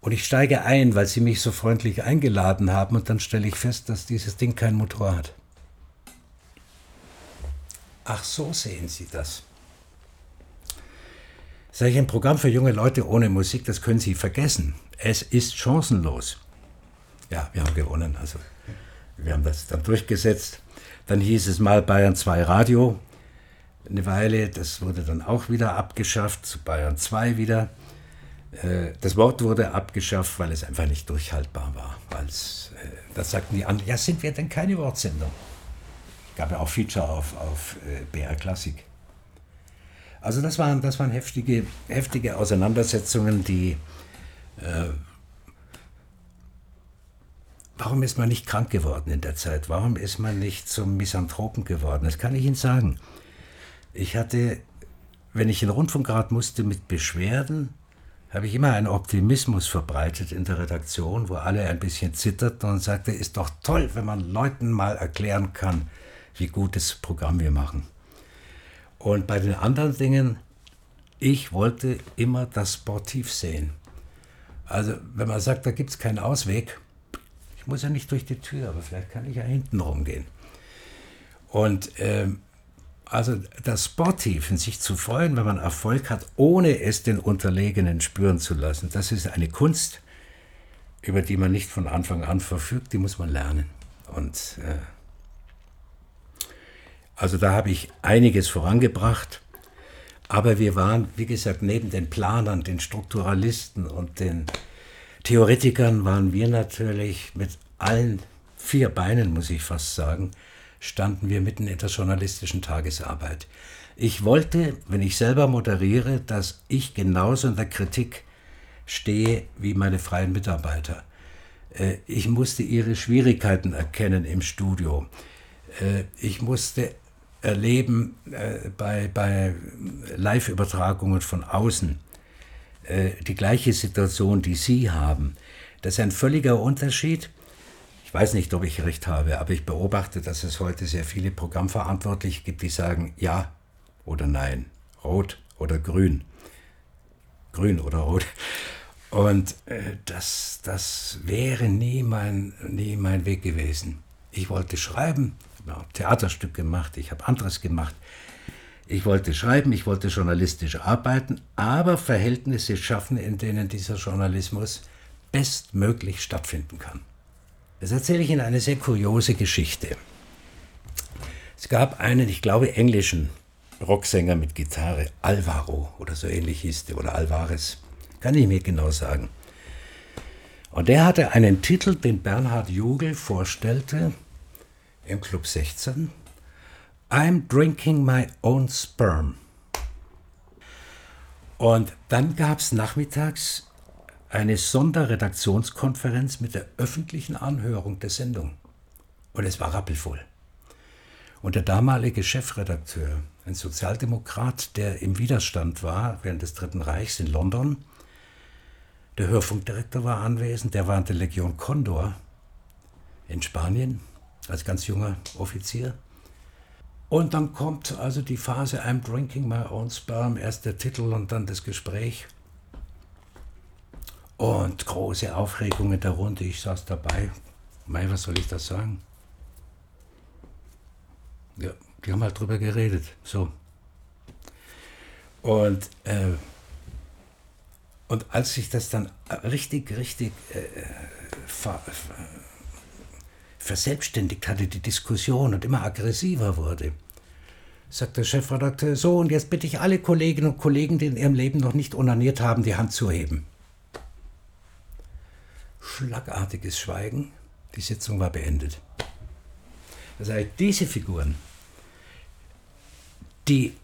Und ich steige ein, weil sie mich so freundlich eingeladen haben und dann stelle ich fest, dass dieses Ding keinen Motor hat. Ach, so sehen Sie das. Sag ich, ein Programm für junge Leute ohne Musik, das können Sie vergessen. Es ist chancenlos. Ja, wir haben gewonnen. Also wir haben das dann durchgesetzt. Dann hieß es mal Bayern 2 Radio. Eine Weile, das wurde dann auch wieder abgeschafft, zu Bayern 2 wieder. Äh, das Wort wurde abgeschafft, weil es einfach nicht durchhaltbar war. Weil's, äh, das sagten die anderen, ja, sind wir denn keine Wortsendung? Gab ja auch Feature auf, auf äh, BR Klassik. Also das waren, das waren heftige, heftige Auseinandersetzungen, die... Äh, warum ist man nicht krank geworden in der Zeit? Warum ist man nicht zum Misanthropen geworden? Das kann ich Ihnen sagen. Ich hatte, wenn ich in den Rundfunkrat musste mit Beschwerden, habe ich immer einen Optimismus verbreitet in der Redaktion, wo alle ein bisschen zitterten und sagte, ist doch toll, wenn man Leuten mal erklären kann, wie gutes Programm wir machen. Und bei den anderen Dingen, ich wollte immer das Sportiv sehen. Also wenn man sagt, da gibt es keinen Ausweg, ich muss ja nicht durch die Tür, aber vielleicht kann ich ja hinten rumgehen. Und ähm, also das Sportiven, sich zu freuen, wenn man Erfolg hat, ohne es den Unterlegenen spüren zu lassen, das ist eine Kunst, über die man nicht von Anfang an verfügt, die muss man lernen. Und äh, also da habe ich einiges vorangebracht. Aber wir waren, wie gesagt, neben den Planern, den Strukturalisten und den Theoretikern waren wir natürlich mit allen vier Beinen, muss ich fast sagen, standen wir mitten in der journalistischen Tagesarbeit. Ich wollte, wenn ich selber moderiere, dass ich genauso in der Kritik stehe wie meine freien Mitarbeiter. Äh, ich musste ihre Schwierigkeiten erkennen im Studio. Äh, ich musste erleben äh, bei, bei Live-Übertragungen von außen die gleiche Situation, die Sie haben. Das ist ein völliger Unterschied ich weiß nicht, ob ich recht habe, aber ich beobachte, dass es heute sehr viele Programmverantwortliche gibt, die sagen ja oder nein, rot oder grün, grün oder rot. Und äh, das, das wäre nie mein, nie mein Weg gewesen. Ich wollte schreiben, habe Theaterstück gemacht, ich habe anderes gemacht. Ich wollte schreiben, ich wollte journalistisch arbeiten, aber Verhältnisse schaffen, in denen dieser Journalismus bestmöglich stattfinden kann. Das erzähle ich Ihnen eine sehr kuriose Geschichte. Es gab einen, ich glaube, englischen Rocksänger mit Gitarre, Alvaro oder so ähnlich hieß der, oder Alvarez, kann ich mir genau sagen. Und der hatte einen Titel, den Bernhard Jugel vorstellte im Club 16. I'm drinking my own sperm. Und dann gab es nachmittags eine Sonderredaktionskonferenz mit der öffentlichen Anhörung der Sendung. Und es war rappelvoll. Und der damalige Chefredakteur, ein Sozialdemokrat, der im Widerstand war während des Dritten Reichs in London, der Hörfunkdirektor war anwesend, der war in der Legion Condor in Spanien als ganz junger Offizier. Und dann kommt also die Phase I'm drinking my own sperm, erst der Titel und dann das Gespräch. Und große Aufregung in der Runde. Ich saß dabei. Mei, was soll ich da sagen? Ja, die haben halt drüber geredet. So. Und, äh, und als sich das dann richtig, richtig äh, ver, ver, verselbstständigt hatte, die Diskussion und immer aggressiver wurde, sagt der Chefredakteur, so, und jetzt bitte ich alle Kolleginnen und Kollegen, die in ihrem Leben noch nicht onaniert haben, die Hand zu heben schlagartiges Schweigen. Die Sitzung war beendet. Das heißt, diese Figuren, die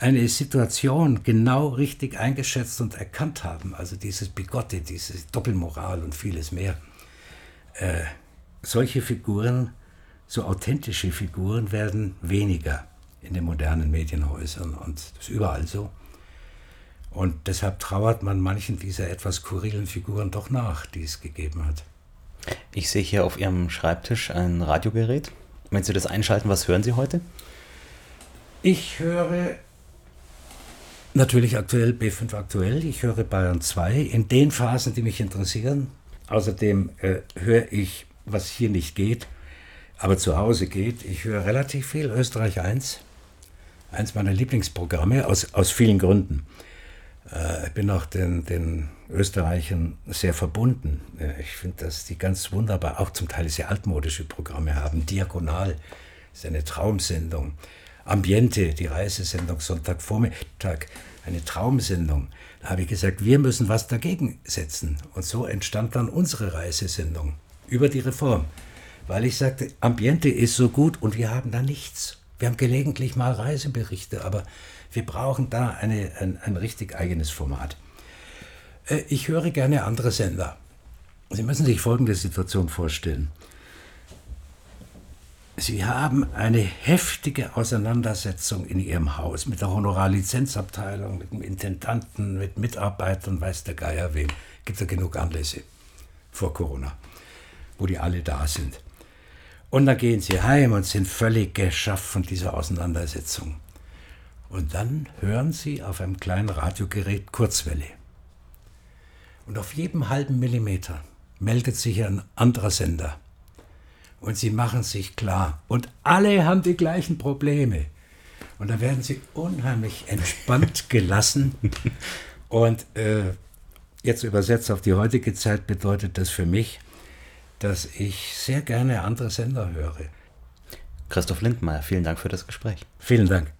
eine Situation genau richtig eingeschätzt und erkannt haben, also dieses Bigotte, diese Doppelmoral und vieles mehr, äh, solche Figuren, so authentische Figuren werden weniger in den modernen Medienhäusern und das ist überall so. Und deshalb trauert man manchen dieser etwas skurrilen Figuren doch nach, die es gegeben hat. Ich sehe hier auf Ihrem Schreibtisch ein Radiogerät. Wenn Sie das einschalten, was hören Sie heute? Ich höre Natürlich aktuell B5 aktuell. Ich höre Bayern 2 in den Phasen, die mich interessieren. Außerdem äh, höre ich, was hier nicht geht, aber zu Hause geht. Ich höre relativ viel Österreich 1. Eins meiner Lieblingsprogramme aus, aus vielen Gründen. Äh, ich bin auch den, den Österreichern sehr verbunden. Äh, ich finde, dass die ganz wunderbar, auch zum Teil sehr altmodische Programme haben. Diagonal ist eine Traumsendung. Ambiente, die Reisesendung Sonntagvormittag, eine Traumsendung. Da habe ich gesagt, wir müssen was dagegen setzen. Und so entstand dann unsere Reisesendung über die Reform. Weil ich sagte, Ambiente ist so gut und wir haben da nichts. Wir haben gelegentlich mal Reiseberichte, aber wir brauchen da eine, ein, ein richtig eigenes Format. Äh, ich höre gerne andere Sender. Sie müssen sich folgende Situation vorstellen. Sie haben eine heftige Auseinandersetzung in Ihrem Haus mit der Honorarlizenzabteilung, mit dem Intendanten, mit Mitarbeitern, weiß der Geier wem. Gibt ja genug Anlässe vor Corona, wo die alle da sind. Und dann gehen Sie heim und sind völlig geschafft von dieser Auseinandersetzung. Und dann hören Sie auf einem kleinen Radiogerät Kurzwelle. Und auf jedem halben Millimeter meldet sich ein anderer Sender und sie machen sich klar. Und alle haben die gleichen Probleme. Und da werden sie unheimlich entspannt gelassen. Und äh, jetzt übersetzt auf die heutige Zeit bedeutet das für mich, dass ich sehr gerne andere Sender höre. Christoph Lindmeier, vielen Dank für das Gespräch. Vielen Dank.